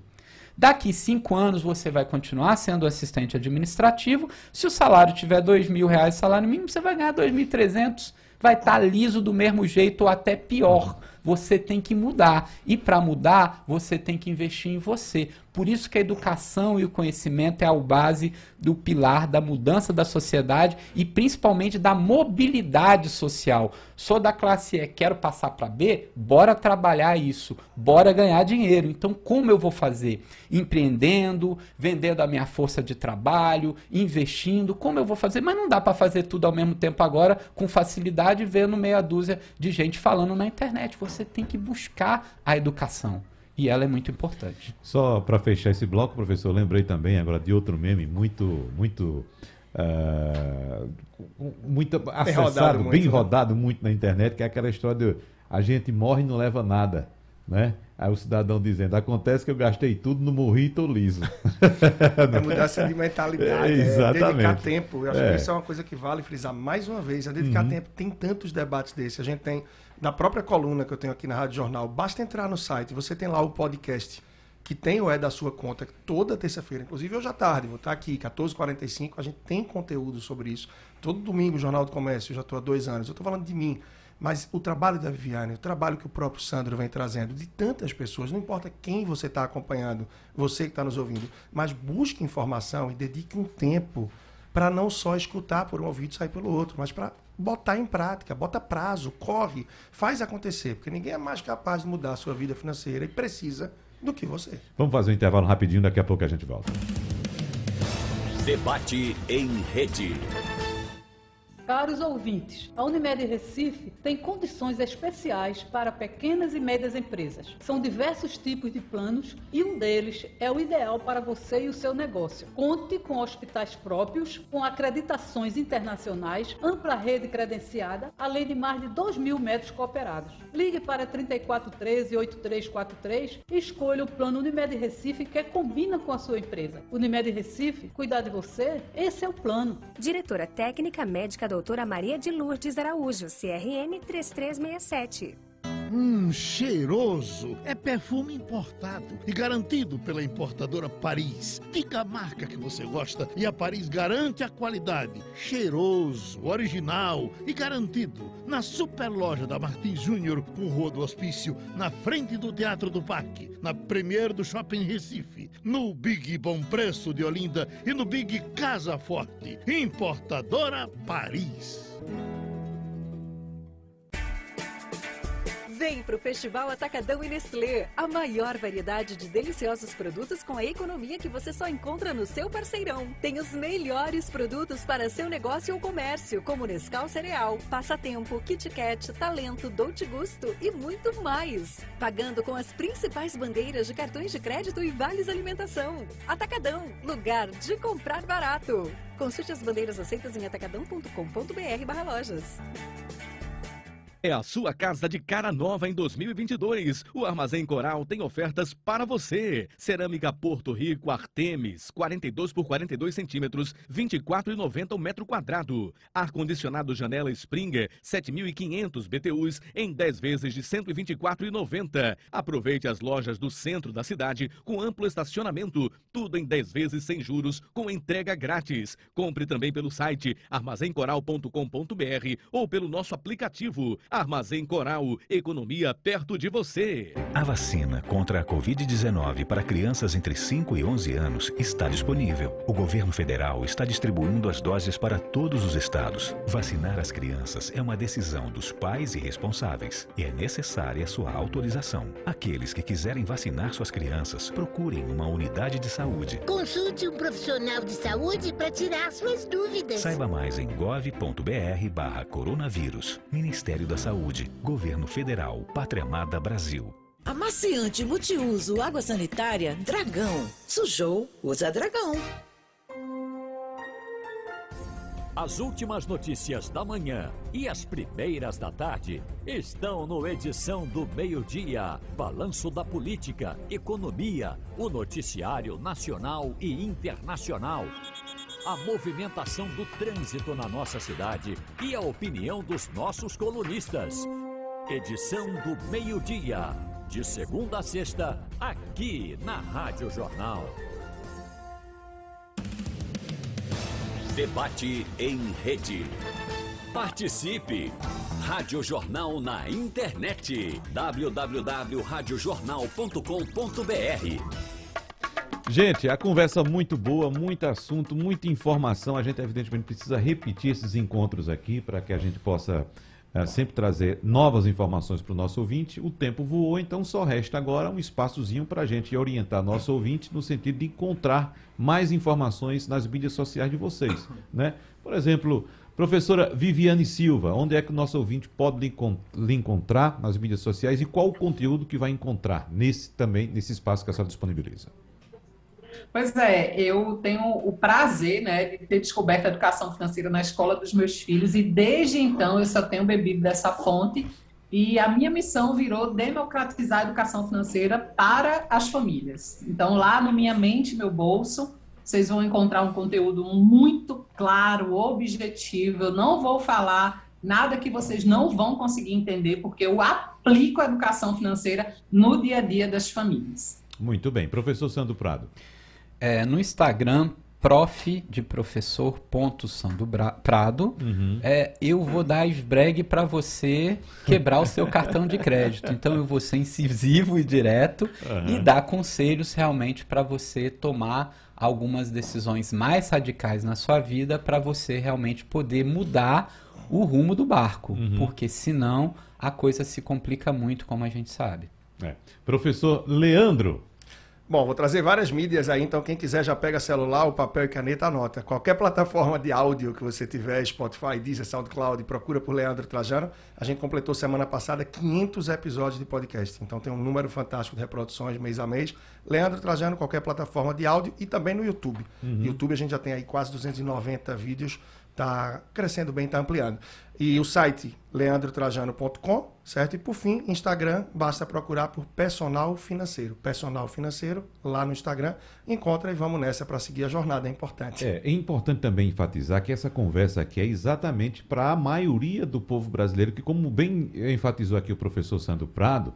Daqui cinco anos você vai continuar sendo assistente administrativo. Se o salário tiver mil reais salário mínimo, você vai ganhar dois mil trezentos. Vai estar tá liso do mesmo jeito ou até pior. Você tem que mudar. E para mudar, você tem que investir em você. Por isso que a educação e o conhecimento é a base do pilar da mudança da sociedade e principalmente da mobilidade social. Sou da classe E, quero passar para B, bora trabalhar isso, bora ganhar dinheiro. Então, como eu vou fazer? Empreendendo, vendendo a minha força de trabalho, investindo, como eu vou fazer? Mas não dá para fazer tudo ao mesmo tempo agora com facilidade vendo meia dúzia de gente falando na internet. Você tem que buscar a educação. E ela é muito importante. Só para fechar esse bloco, professor, lembrei também agora de outro meme muito, muito, uh, muito acessado, rodado bem muito, né? rodado muito na internet, que é aquela história de a gente morre e não leva nada, né? Aí o cidadão dizendo, acontece que eu gastei tudo, não morri e liso. [laughs] É mudança de [laughs] mentalidade, é, exatamente. é dedicar tempo. Eu acho é. que isso é uma coisa que vale frisar mais uma vez, é dedicar uhum. tempo. Tem tantos debates desses. A gente tem na própria coluna que eu tenho aqui na Rádio Jornal, basta entrar no site, você tem lá o podcast que tem o É da sua conta toda terça-feira, inclusive hoje à tarde, vou estar aqui, 14h45, a gente tem conteúdo sobre isso. Todo domingo, Jornal do Comércio, eu já estou há dois anos, eu estou falando de mim. Mas o trabalho da Viviane, o trabalho que o próprio Sandro vem trazendo, de tantas pessoas, não importa quem você está acompanhando, você que está nos ouvindo, mas busque informação e dedique um tempo para não só escutar por um ouvido e sair pelo outro, mas para botar em prática, bota prazo, corre, faz acontecer, porque ninguém é mais capaz de mudar a sua vida financeira e precisa do que você. Vamos fazer um intervalo rapidinho, daqui a pouco a gente volta. Debate em rede. Caros ouvintes, a Unimed Recife tem condições especiais para pequenas e médias empresas. São diversos tipos de planos e um deles é o ideal para você e o seu negócio. Conte com hospitais próprios, com acreditações internacionais, ampla rede credenciada, além de mais de 2 mil médicos cooperados. Ligue para 3413-8343 e escolha o plano Unimed Recife que combina com a sua empresa. Unimed Recife, cuidar de você? Esse é o plano. Diretora Técnica Médica do doutora Maria de Lourdes Araújo, CRM 3367. Hum, cheiroso. É perfume importado e garantido pela importadora Paris. Diga a marca que você gosta e a Paris garante a qualidade. Cheiroso, original e garantido. Na super loja da Martins Júnior, com Rua do Hospício, na frente do Teatro do Parque, na Premier do Shopping Recife, no Big Bom Preço de Olinda e no Big Casa Forte. Importadora Paris. Vem pro Festival Atacadão e Nestlé. A maior variedade de deliciosos produtos com a economia que você só encontra no seu parceirão. Tem os melhores produtos para seu negócio ou comércio, como Nescau Cereal, Passatempo, Kit Kat, Talento, Dolce Gusto e muito mais. Pagando com as principais bandeiras de cartões de crédito e vales alimentação. Atacadão, lugar de comprar barato. Consulte as bandeiras aceitas em atacadão.com.br/lojas. É a sua casa de cara nova em 2022. O Armazém Coral tem ofertas para você. Cerâmica Porto Rico Artemis, 42 por 42 centímetros, 24,90 o metro quadrado. Ar-condicionado Janela Springer, 7.500 BTUs em 10 vezes de 124,90. Aproveite as lojas do centro da cidade com amplo estacionamento, tudo em 10 vezes sem juros, com entrega grátis. Compre também pelo site armazencoral.com.br ou pelo nosso aplicativo Armazém Coral, economia perto de você. A vacina contra a Covid-19 para crianças entre 5 e 11 anos está disponível. O governo federal está distribuindo as doses para todos os estados. Vacinar as crianças é uma decisão dos pais e responsáveis e é necessária sua autorização. Aqueles que quiserem vacinar suas crianças, procurem uma unidade de saúde. Consulte um profissional de saúde para tirar suas dúvidas. Saiba mais em gov.br barra coronavírus. Ministério da Saúde, Governo Federal, Pátria Amada Brasil. Amaciante multiuso água sanitária Dragão. Sujou, usa Dragão. As últimas notícias da manhã e as primeiras da tarde estão no Edição do Meio-Dia. Balanço da política, economia, o noticiário nacional e internacional. A movimentação do trânsito na nossa cidade e a opinião dos nossos colunistas. Edição do Meio-Dia. De segunda a sexta, aqui na Rádio Jornal. Debate em rede. Participe! Rádio Jornal na internet. www.radiojornal.com.br Gente, a conversa muito boa, muito assunto, muita informação. A gente, evidentemente, precisa repetir esses encontros aqui para que a gente possa é, sempre trazer novas informações para o nosso ouvinte. O tempo voou, então só resta agora um espaçozinho para a gente orientar nosso ouvinte no sentido de encontrar mais informações nas mídias sociais de vocês. Né? Por exemplo, professora Viviane Silva, onde é que o nosso ouvinte pode lhe, lhe encontrar nas mídias sociais e qual o conteúdo que vai encontrar nesse também nesse espaço que a senhora disponibiliza? Pois é, eu tenho o prazer né, de ter descoberto a educação financeira na escola dos meus filhos e desde então eu só tenho bebido dessa fonte e a minha missão virou democratizar a educação financeira para as famílias. Então, lá no Minha Mente, Meu Bolso, vocês vão encontrar um conteúdo muito claro, objetivo. Eu não vou falar nada que vocês não vão conseguir entender, porque eu aplico a educação financeira no dia a dia das famílias. Muito bem. Professor Sandro Prado. É, no Instagram, prof de professor ponto Sandro Prado, uhum. é, eu vou dar esbregue para você quebrar o seu cartão de crédito. Então eu vou ser incisivo e direto uhum. e dar conselhos realmente para você tomar algumas decisões mais radicais na sua vida para você realmente poder mudar o rumo do barco, uhum. porque senão a coisa se complica muito, como a gente sabe. É. Professor Leandro Bom, vou trazer várias mídias aí, então quem quiser já pega celular, o papel e caneta, anota. Qualquer plataforma de áudio que você tiver, Spotify, Deezer, SoundCloud, procura por Leandro Trajano. A gente completou semana passada 500 episódios de podcast, então tem um número fantástico de reproduções mês a mês. Leandro Trajano, qualquer plataforma de áudio e também no YouTube. Uhum. YouTube a gente já tem aí quase 290 vídeos Está crescendo bem, está ampliando. E o site leandrotrajano.com, certo? E por fim, Instagram, basta procurar por personal financeiro. Personal financeiro, lá no Instagram, encontra e vamos nessa para seguir a jornada, é importante. É, é importante também enfatizar que essa conversa aqui é exatamente para a maioria do povo brasileiro, que como bem enfatizou aqui o professor Sandro Prado,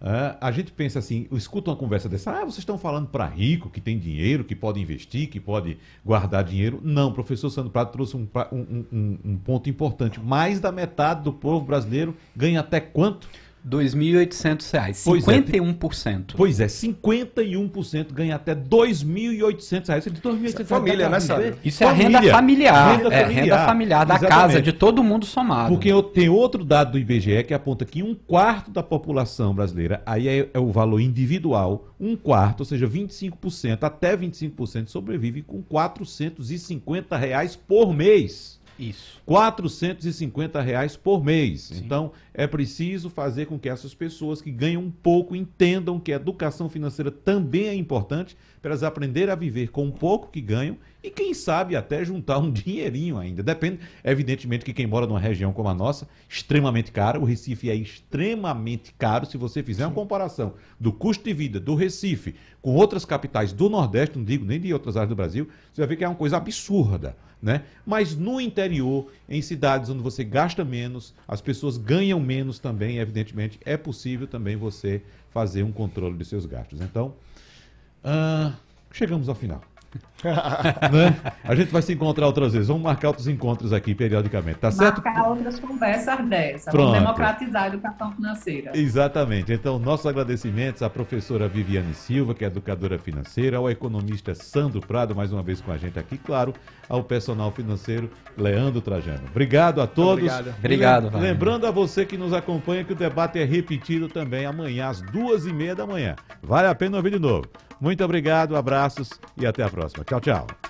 Uh, a gente pensa assim, escuta uma conversa dessa, ah, vocês estão falando para rico, que tem dinheiro, que pode investir, que pode guardar dinheiro. Não, o professor Sandro Prado trouxe um, um, um, um ponto importante. Mais da metade do povo brasileiro ganha até quanto? R$ 2.800, pois 51%. É, pois é, 51% ganha até 2.800 reais. De 2.800 família, né, sabe? Isso família. é renda familiar. Renda é familiar, renda familiar da Exatamente. casa, de todo mundo somado. Porque eu tenho outro dado do IBGE que aponta que um quarto da população brasileira, aí é, é o valor individual, um quarto, ou seja, 25%, até 25% sobrevive com 450 reais por mês. Isso. 450 reais por mês. Sim. Então, é preciso fazer com que essas pessoas que ganham um pouco entendam que a educação financeira também é importante para elas aprenderem a viver com um pouco que ganham e, quem sabe, até juntar um [laughs] dinheirinho ainda. Depende, evidentemente, que quem mora numa região como a nossa, extremamente cara, o Recife é extremamente caro. Se você fizer Sim. uma comparação do custo de vida do Recife com outras capitais do Nordeste, não digo nem de outras áreas do Brasil, você vai ver que é uma coisa absurda né? Mas no interior, em cidades onde você gasta menos, as pessoas ganham menos também, evidentemente, é possível também você fazer um controle de seus gastos. Então, uh, chegamos ao final. Né? A gente vai se encontrar outras vezes. Vamos marcar outros encontros aqui periodicamente, tá certo? Marcar outras conversas dessas. Pronto. Vamos democratizar a educação financeira. Exatamente. Então, nossos agradecimentos à professora Viviane Silva, que é educadora financeira, ao economista Sandro Prado, mais uma vez com a gente aqui, claro, ao personal financeiro Leandro Trajano. Obrigado a todos. Obrigado. Obrigado. Lembrando a você que nos acompanha que o debate é repetido também amanhã, às duas e meia da manhã. Vale a pena ouvir de novo. Muito obrigado, abraços e até a próxima. Tchau, tchau.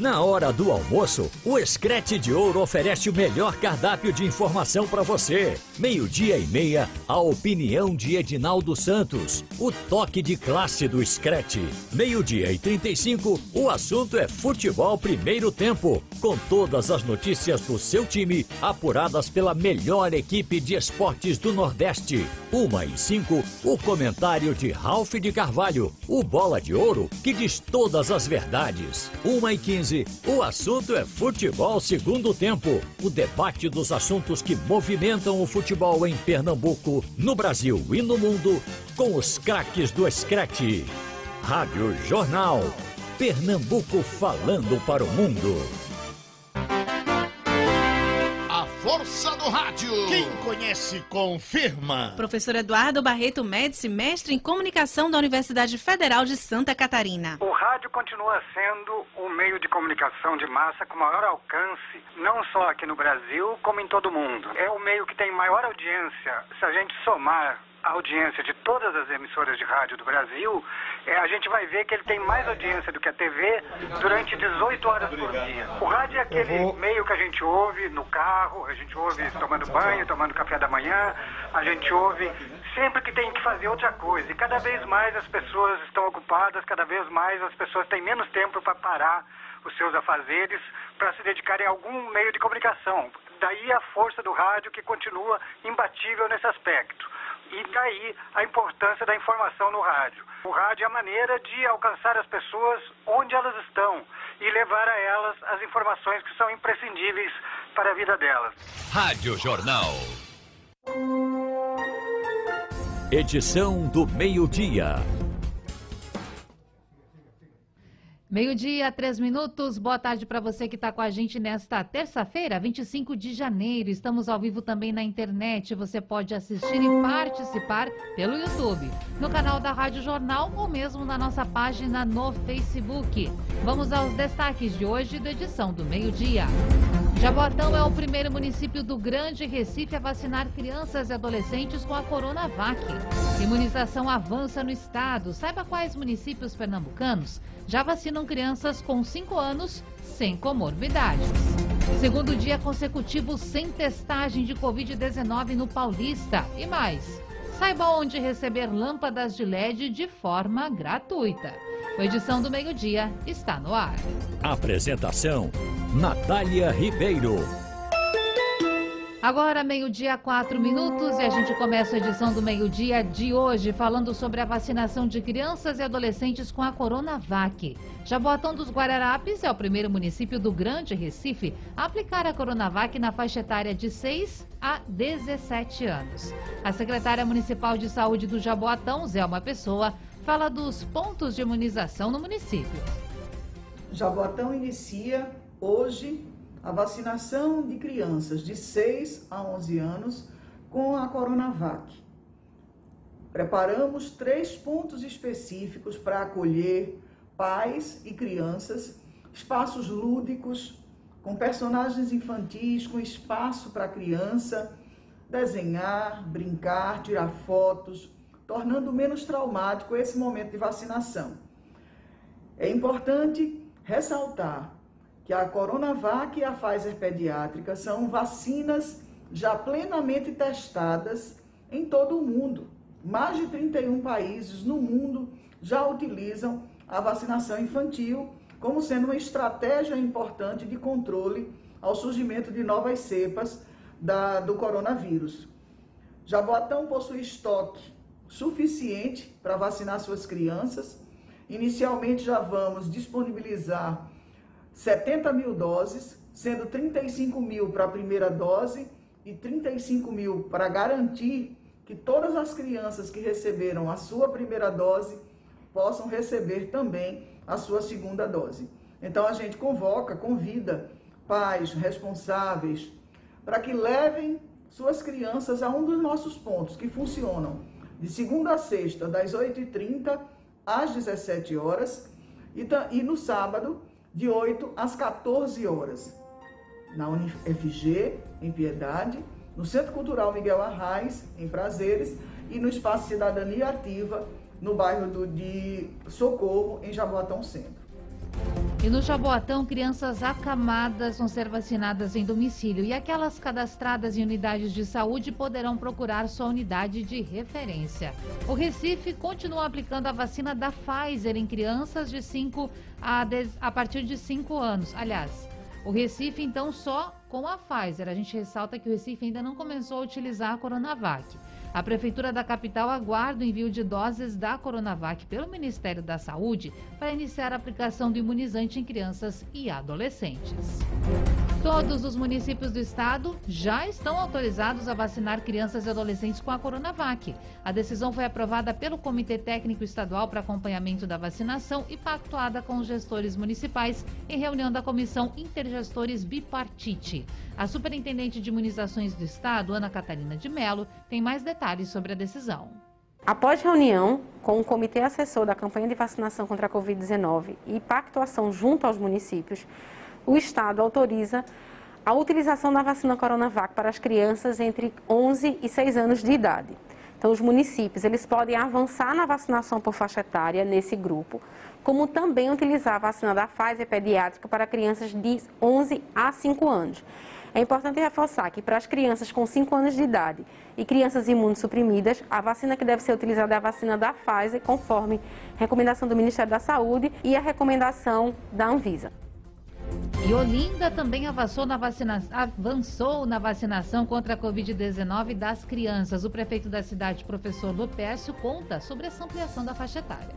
Na hora do almoço, o Escrete de Ouro oferece o melhor cardápio de informação para você. Meio-dia e meia, a opinião de Edinaldo Santos. O toque de classe do Screte. Meio-dia e 35, o assunto é futebol primeiro tempo. Com todas as notícias do seu time, apuradas pela melhor equipe de esportes do Nordeste. Uma e cinco, o comentário de Ralph de Carvalho. O Bola de Ouro, que diz todas as verdades. Uma e quinze, o assunto é futebol segundo tempo. O debate dos assuntos que movimentam o futebol em Pernambuco, no Brasil e no mundo, com os craques do Screte. Rádio Jornal. Pernambuco falando para o mundo. Força do rádio. Quem conhece, confirma. Professor Eduardo Barreto Médici, mestre em comunicação da Universidade Federal de Santa Catarina. O rádio continua sendo o meio de comunicação de massa com maior alcance, não só aqui no Brasil, como em todo o mundo. É o meio que tem maior audiência. Se a gente somar audiência de todas as emissoras de rádio do Brasil, é, a gente vai ver que ele tem mais audiência do que a TV durante 18 horas por dia. O rádio é aquele meio que a gente ouve no carro, a gente ouve tomando banho, tomando café da manhã, a gente ouve sempre que tem que fazer outra coisa. E cada vez mais as pessoas estão ocupadas, cada vez mais as pessoas têm menos tempo para parar os seus afazeres para se dedicarem a algum meio de comunicação. Daí a força do rádio que continua imbatível nesse aspecto. E daí a importância da informação no rádio. O rádio é a maneira de alcançar as pessoas onde elas estão e levar a elas as informações que são imprescindíveis para a vida delas. Rádio Jornal. Edição do meio-dia. Meio-dia, três minutos. Boa tarde para você que está com a gente nesta terça-feira, 25 de janeiro. Estamos ao vivo também na internet. Você pode assistir e participar pelo YouTube, no canal da Rádio Jornal ou mesmo na nossa página no Facebook. Vamos aos destaques de hoje da edição do meio-dia. Jaboatão é o primeiro município do Grande Recife a vacinar crianças e adolescentes com a Coronavac. Imunização avança no estado. Saiba quais municípios pernambucanos já vacinam crianças com 5 anos sem comorbidades. Segundo dia consecutivo sem testagem de Covid-19 no Paulista. E mais, saiba onde receber lâmpadas de LED de forma gratuita. A edição do meio-dia está no ar. Apresentação: Natália Ribeiro. Agora, meio-dia, quatro minutos, e a gente começa a edição do meio-dia de hoje falando sobre a vacinação de crianças e adolescentes com a Coronavac. Jaboatão dos Guararapes é o primeiro município do Grande Recife a aplicar a Coronavac na faixa etária de 6 a 17 anos. A secretária municipal de saúde do Jaboatão, Zelma Pessoa, fala dos pontos de imunização no município. Jaboatão inicia hoje a vacinação de crianças de 6 a 11 anos com a Coronavac. Preparamos três pontos específicos para acolher pais e crianças, espaços lúdicos, com personagens infantis, com espaço para a criança desenhar, brincar, tirar fotos, tornando menos traumático esse momento de vacinação. É importante ressaltar que a Coronavac e a Pfizer pediátrica são vacinas já plenamente testadas em todo o mundo. Mais de 31 países no mundo já utilizam a vacinação infantil como sendo uma estratégia importante de controle ao surgimento de novas cepas da, do coronavírus. Jaboatão possui estoque suficiente para vacinar suas crianças. Inicialmente já vamos disponibilizar 70 mil doses, sendo 35 mil para a primeira dose e 35 mil para garantir que todas as crianças que receberam a sua primeira dose possam receber também a sua segunda dose. Então a gente convoca, convida pais responsáveis para que levem suas crianças a um dos nossos pontos que funcionam de segunda a sexta, das 8h30 às 17 horas e, e no sábado, de 8 às 14 horas, na UniFG, em Piedade, no Centro Cultural Miguel Arraes, em Prazeres, e no Espaço Cidadania Ativa, no bairro do, de Socorro, em Jaboatão Centro. E no Jaboatão, crianças acamadas vão ser vacinadas em domicílio e aquelas cadastradas em unidades de saúde poderão procurar sua unidade de referência. O Recife continua aplicando a vacina da Pfizer em crianças de 5 a, 10, a partir de 5 anos. Aliás, o Recife, então, só com a Pfizer. A gente ressalta que o Recife ainda não começou a utilizar a Coronavac. A Prefeitura da capital aguarda o envio de doses da Coronavac pelo Ministério da Saúde para iniciar a aplicação do imunizante em crianças e adolescentes. Todos os municípios do estado já estão autorizados a vacinar crianças e adolescentes com a Coronavac. A decisão foi aprovada pelo Comitê Técnico Estadual para Acompanhamento da Vacinação e pactuada com os gestores municipais em reunião da Comissão Intergestores Bipartite. A Superintendente de Imunizações do Estado, Ana Catarina de Mello, tem mais detalhes sobre a decisão. Após reunião com o Comitê Assessor da campanha de vacinação contra a Covid-19 e pactuação junto aos municípios, o Estado autoriza a utilização da vacina Coronavac para as crianças entre 11 e 6 anos de idade. Então, os municípios eles podem avançar na vacinação por faixa etária nesse grupo, como também utilizar a vacina da Pfizer pediátrica para crianças de 11 a 5 anos. É importante reforçar que para as crianças com 5 anos de idade e crianças imunossuprimidas, a vacina que deve ser utilizada é a vacina da Pfizer, conforme recomendação do Ministério da Saúde e a recomendação da Anvisa. E Olinda também avançou na, vacina... avançou na vacinação contra a Covid-19 das crianças. O prefeito da cidade, professor Lupércio, conta sobre essa ampliação da faixa etária.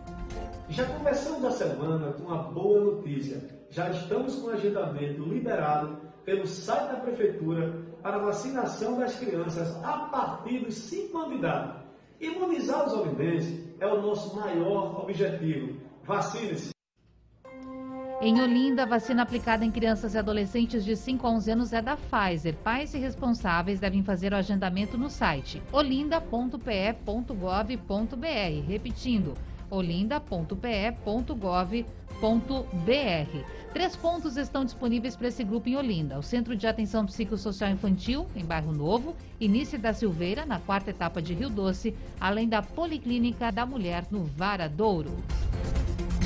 Já começamos a semana com uma boa notícia. Já estamos com o agendamento liberado pelo site da Prefeitura para vacinação das crianças a partir dos 5 anos de idade. Imunizar os olindenses é o nosso maior objetivo. Vacine-se. Em Olinda, a vacina aplicada em crianças e adolescentes de 5 a 11 anos é da Pfizer. Pais e responsáveis devem fazer o agendamento no site olinda.pe.gov.br. Repetindo, olinda.pe.gov.br. Três pontos estão disponíveis para esse grupo em Olinda: o Centro de Atenção Psicossocial Infantil, em Bairro Novo, Início da Silveira, na quarta etapa de Rio Doce, além da Policlínica da Mulher, no Varadouro.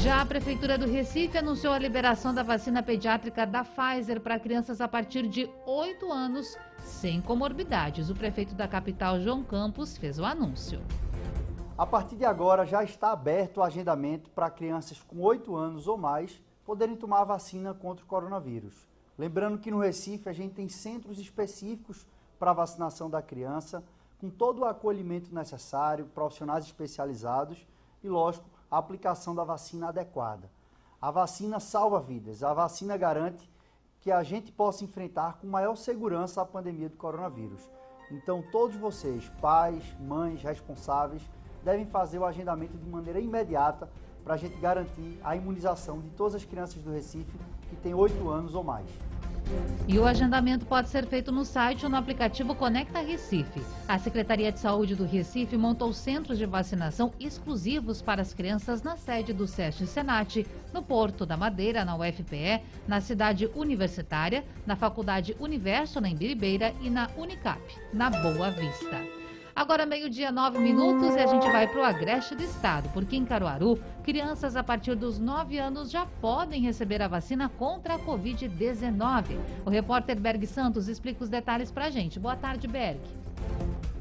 Já a Prefeitura do Recife anunciou a liberação da vacina pediátrica da Pfizer para crianças a partir de 8 anos sem comorbidades. O prefeito da capital, João Campos, fez o anúncio. A partir de agora já está aberto o agendamento para crianças com 8 anos ou mais poderem tomar a vacina contra o coronavírus. Lembrando que no Recife a gente tem centros específicos para a vacinação da criança, com todo o acolhimento necessário, profissionais especializados e, lógico, a aplicação da vacina adequada. A vacina salva vidas, a vacina garante que a gente possa enfrentar com maior segurança a pandemia do coronavírus. Então, todos vocês, pais, mães, responsáveis, devem fazer o agendamento de maneira imediata para a gente garantir a imunização de todas as crianças do Recife que têm 8 anos ou mais. E o agendamento pode ser feito no site ou no aplicativo Conecta Recife. A Secretaria de Saúde do Recife montou centros de vacinação exclusivos para as crianças na sede do SESC Senat, no Porto da Madeira, na UFPE, na cidade universitária, na Faculdade Universo, na Embiribeira e na Unicap, na Boa Vista. Agora, meio-dia, nove minutos, e a gente vai para o Agreste do Estado, porque em Caruaru, crianças a partir dos nove anos já podem receber a vacina contra a Covid-19. O repórter Berg Santos explica os detalhes para a gente. Boa tarde, Berg.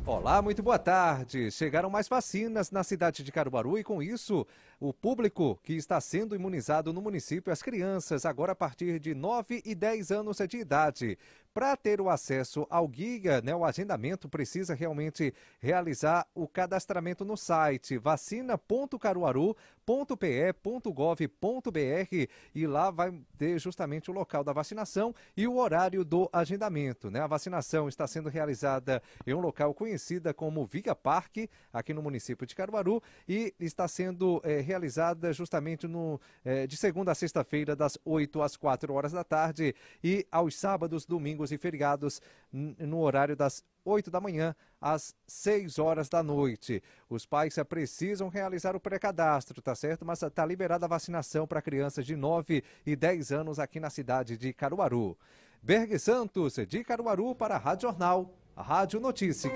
Olá, muito boa tarde. Chegaram mais vacinas na cidade de Caruaru e com isso o público que está sendo imunizado no município, as crianças, agora a partir de 9 e 10 anos de idade. Para ter o acesso ao Giga, né, o agendamento precisa realmente realizar o cadastramento no site vacina.caruaru.pe.gov.br e lá vai ter justamente o local da vacinação e o horário do agendamento. Né? A vacinação está sendo realizada em um local conhecido como Viga Parque, aqui no município de Caruaru, e está sendo é, realizada justamente no, é, de segunda a sexta-feira, das 8 às 4 horas da tarde, e aos sábados, domingos e feriados, no horário das 8 da manhã às 6 horas da noite. Os pais precisam realizar o pré-cadastro, tá certo? Mas está liberada a vacinação para crianças de 9 e 10 anos aqui na cidade de Caruaru. Berg Santos, de Caruaru para a Rádio Jornal, a Rádio Notícia.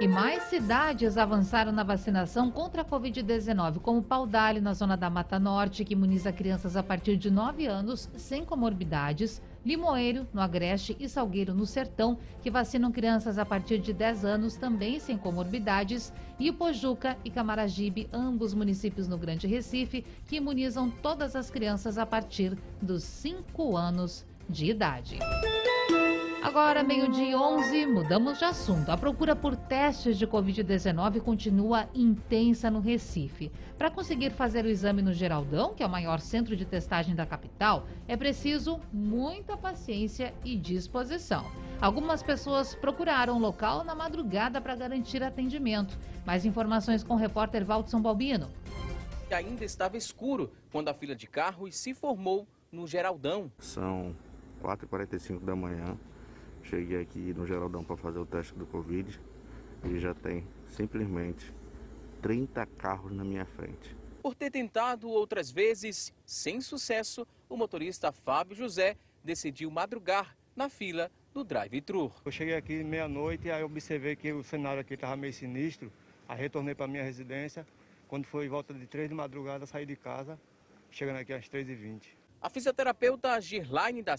E mais cidades avançaram na vacinação contra a Covid-19, como Paudalho, na zona da Mata Norte, que imuniza crianças a partir de 9 anos sem comorbidades, Limoeiro, no Agreste, e Salgueiro, no Sertão, que vacinam crianças a partir de 10 anos, também sem comorbidades, e Pojuca e Camaragibe, ambos municípios no Grande Recife, que imunizam todas as crianças a partir dos 5 anos de idade. Agora, meio-dia 11, mudamos de assunto. A procura por testes de Covid-19 continua intensa no Recife. Para conseguir fazer o exame no Geraldão, que é o maior centro de testagem da capital, é preciso muita paciência e disposição. Algumas pessoas procuraram o local na madrugada para garantir atendimento. Mais informações com o repórter Valdson Balbino. Ainda estava escuro quando a fila de carros se formou no Geraldão. São 4h45 da manhã. Cheguei aqui no Geraldão para fazer o teste do Covid e já tem simplesmente 30 carros na minha frente. Por ter tentado outras vezes, sem sucesso, o motorista Fábio José decidiu madrugar na fila do drive-thru. Eu cheguei aqui meia-noite e aí observei que o cenário aqui estava meio sinistro. Aí retornei para minha residência. Quando foi volta de 3 de madrugada, saí de casa, chegando aqui às 3h20. A fisioterapeuta Girlaine da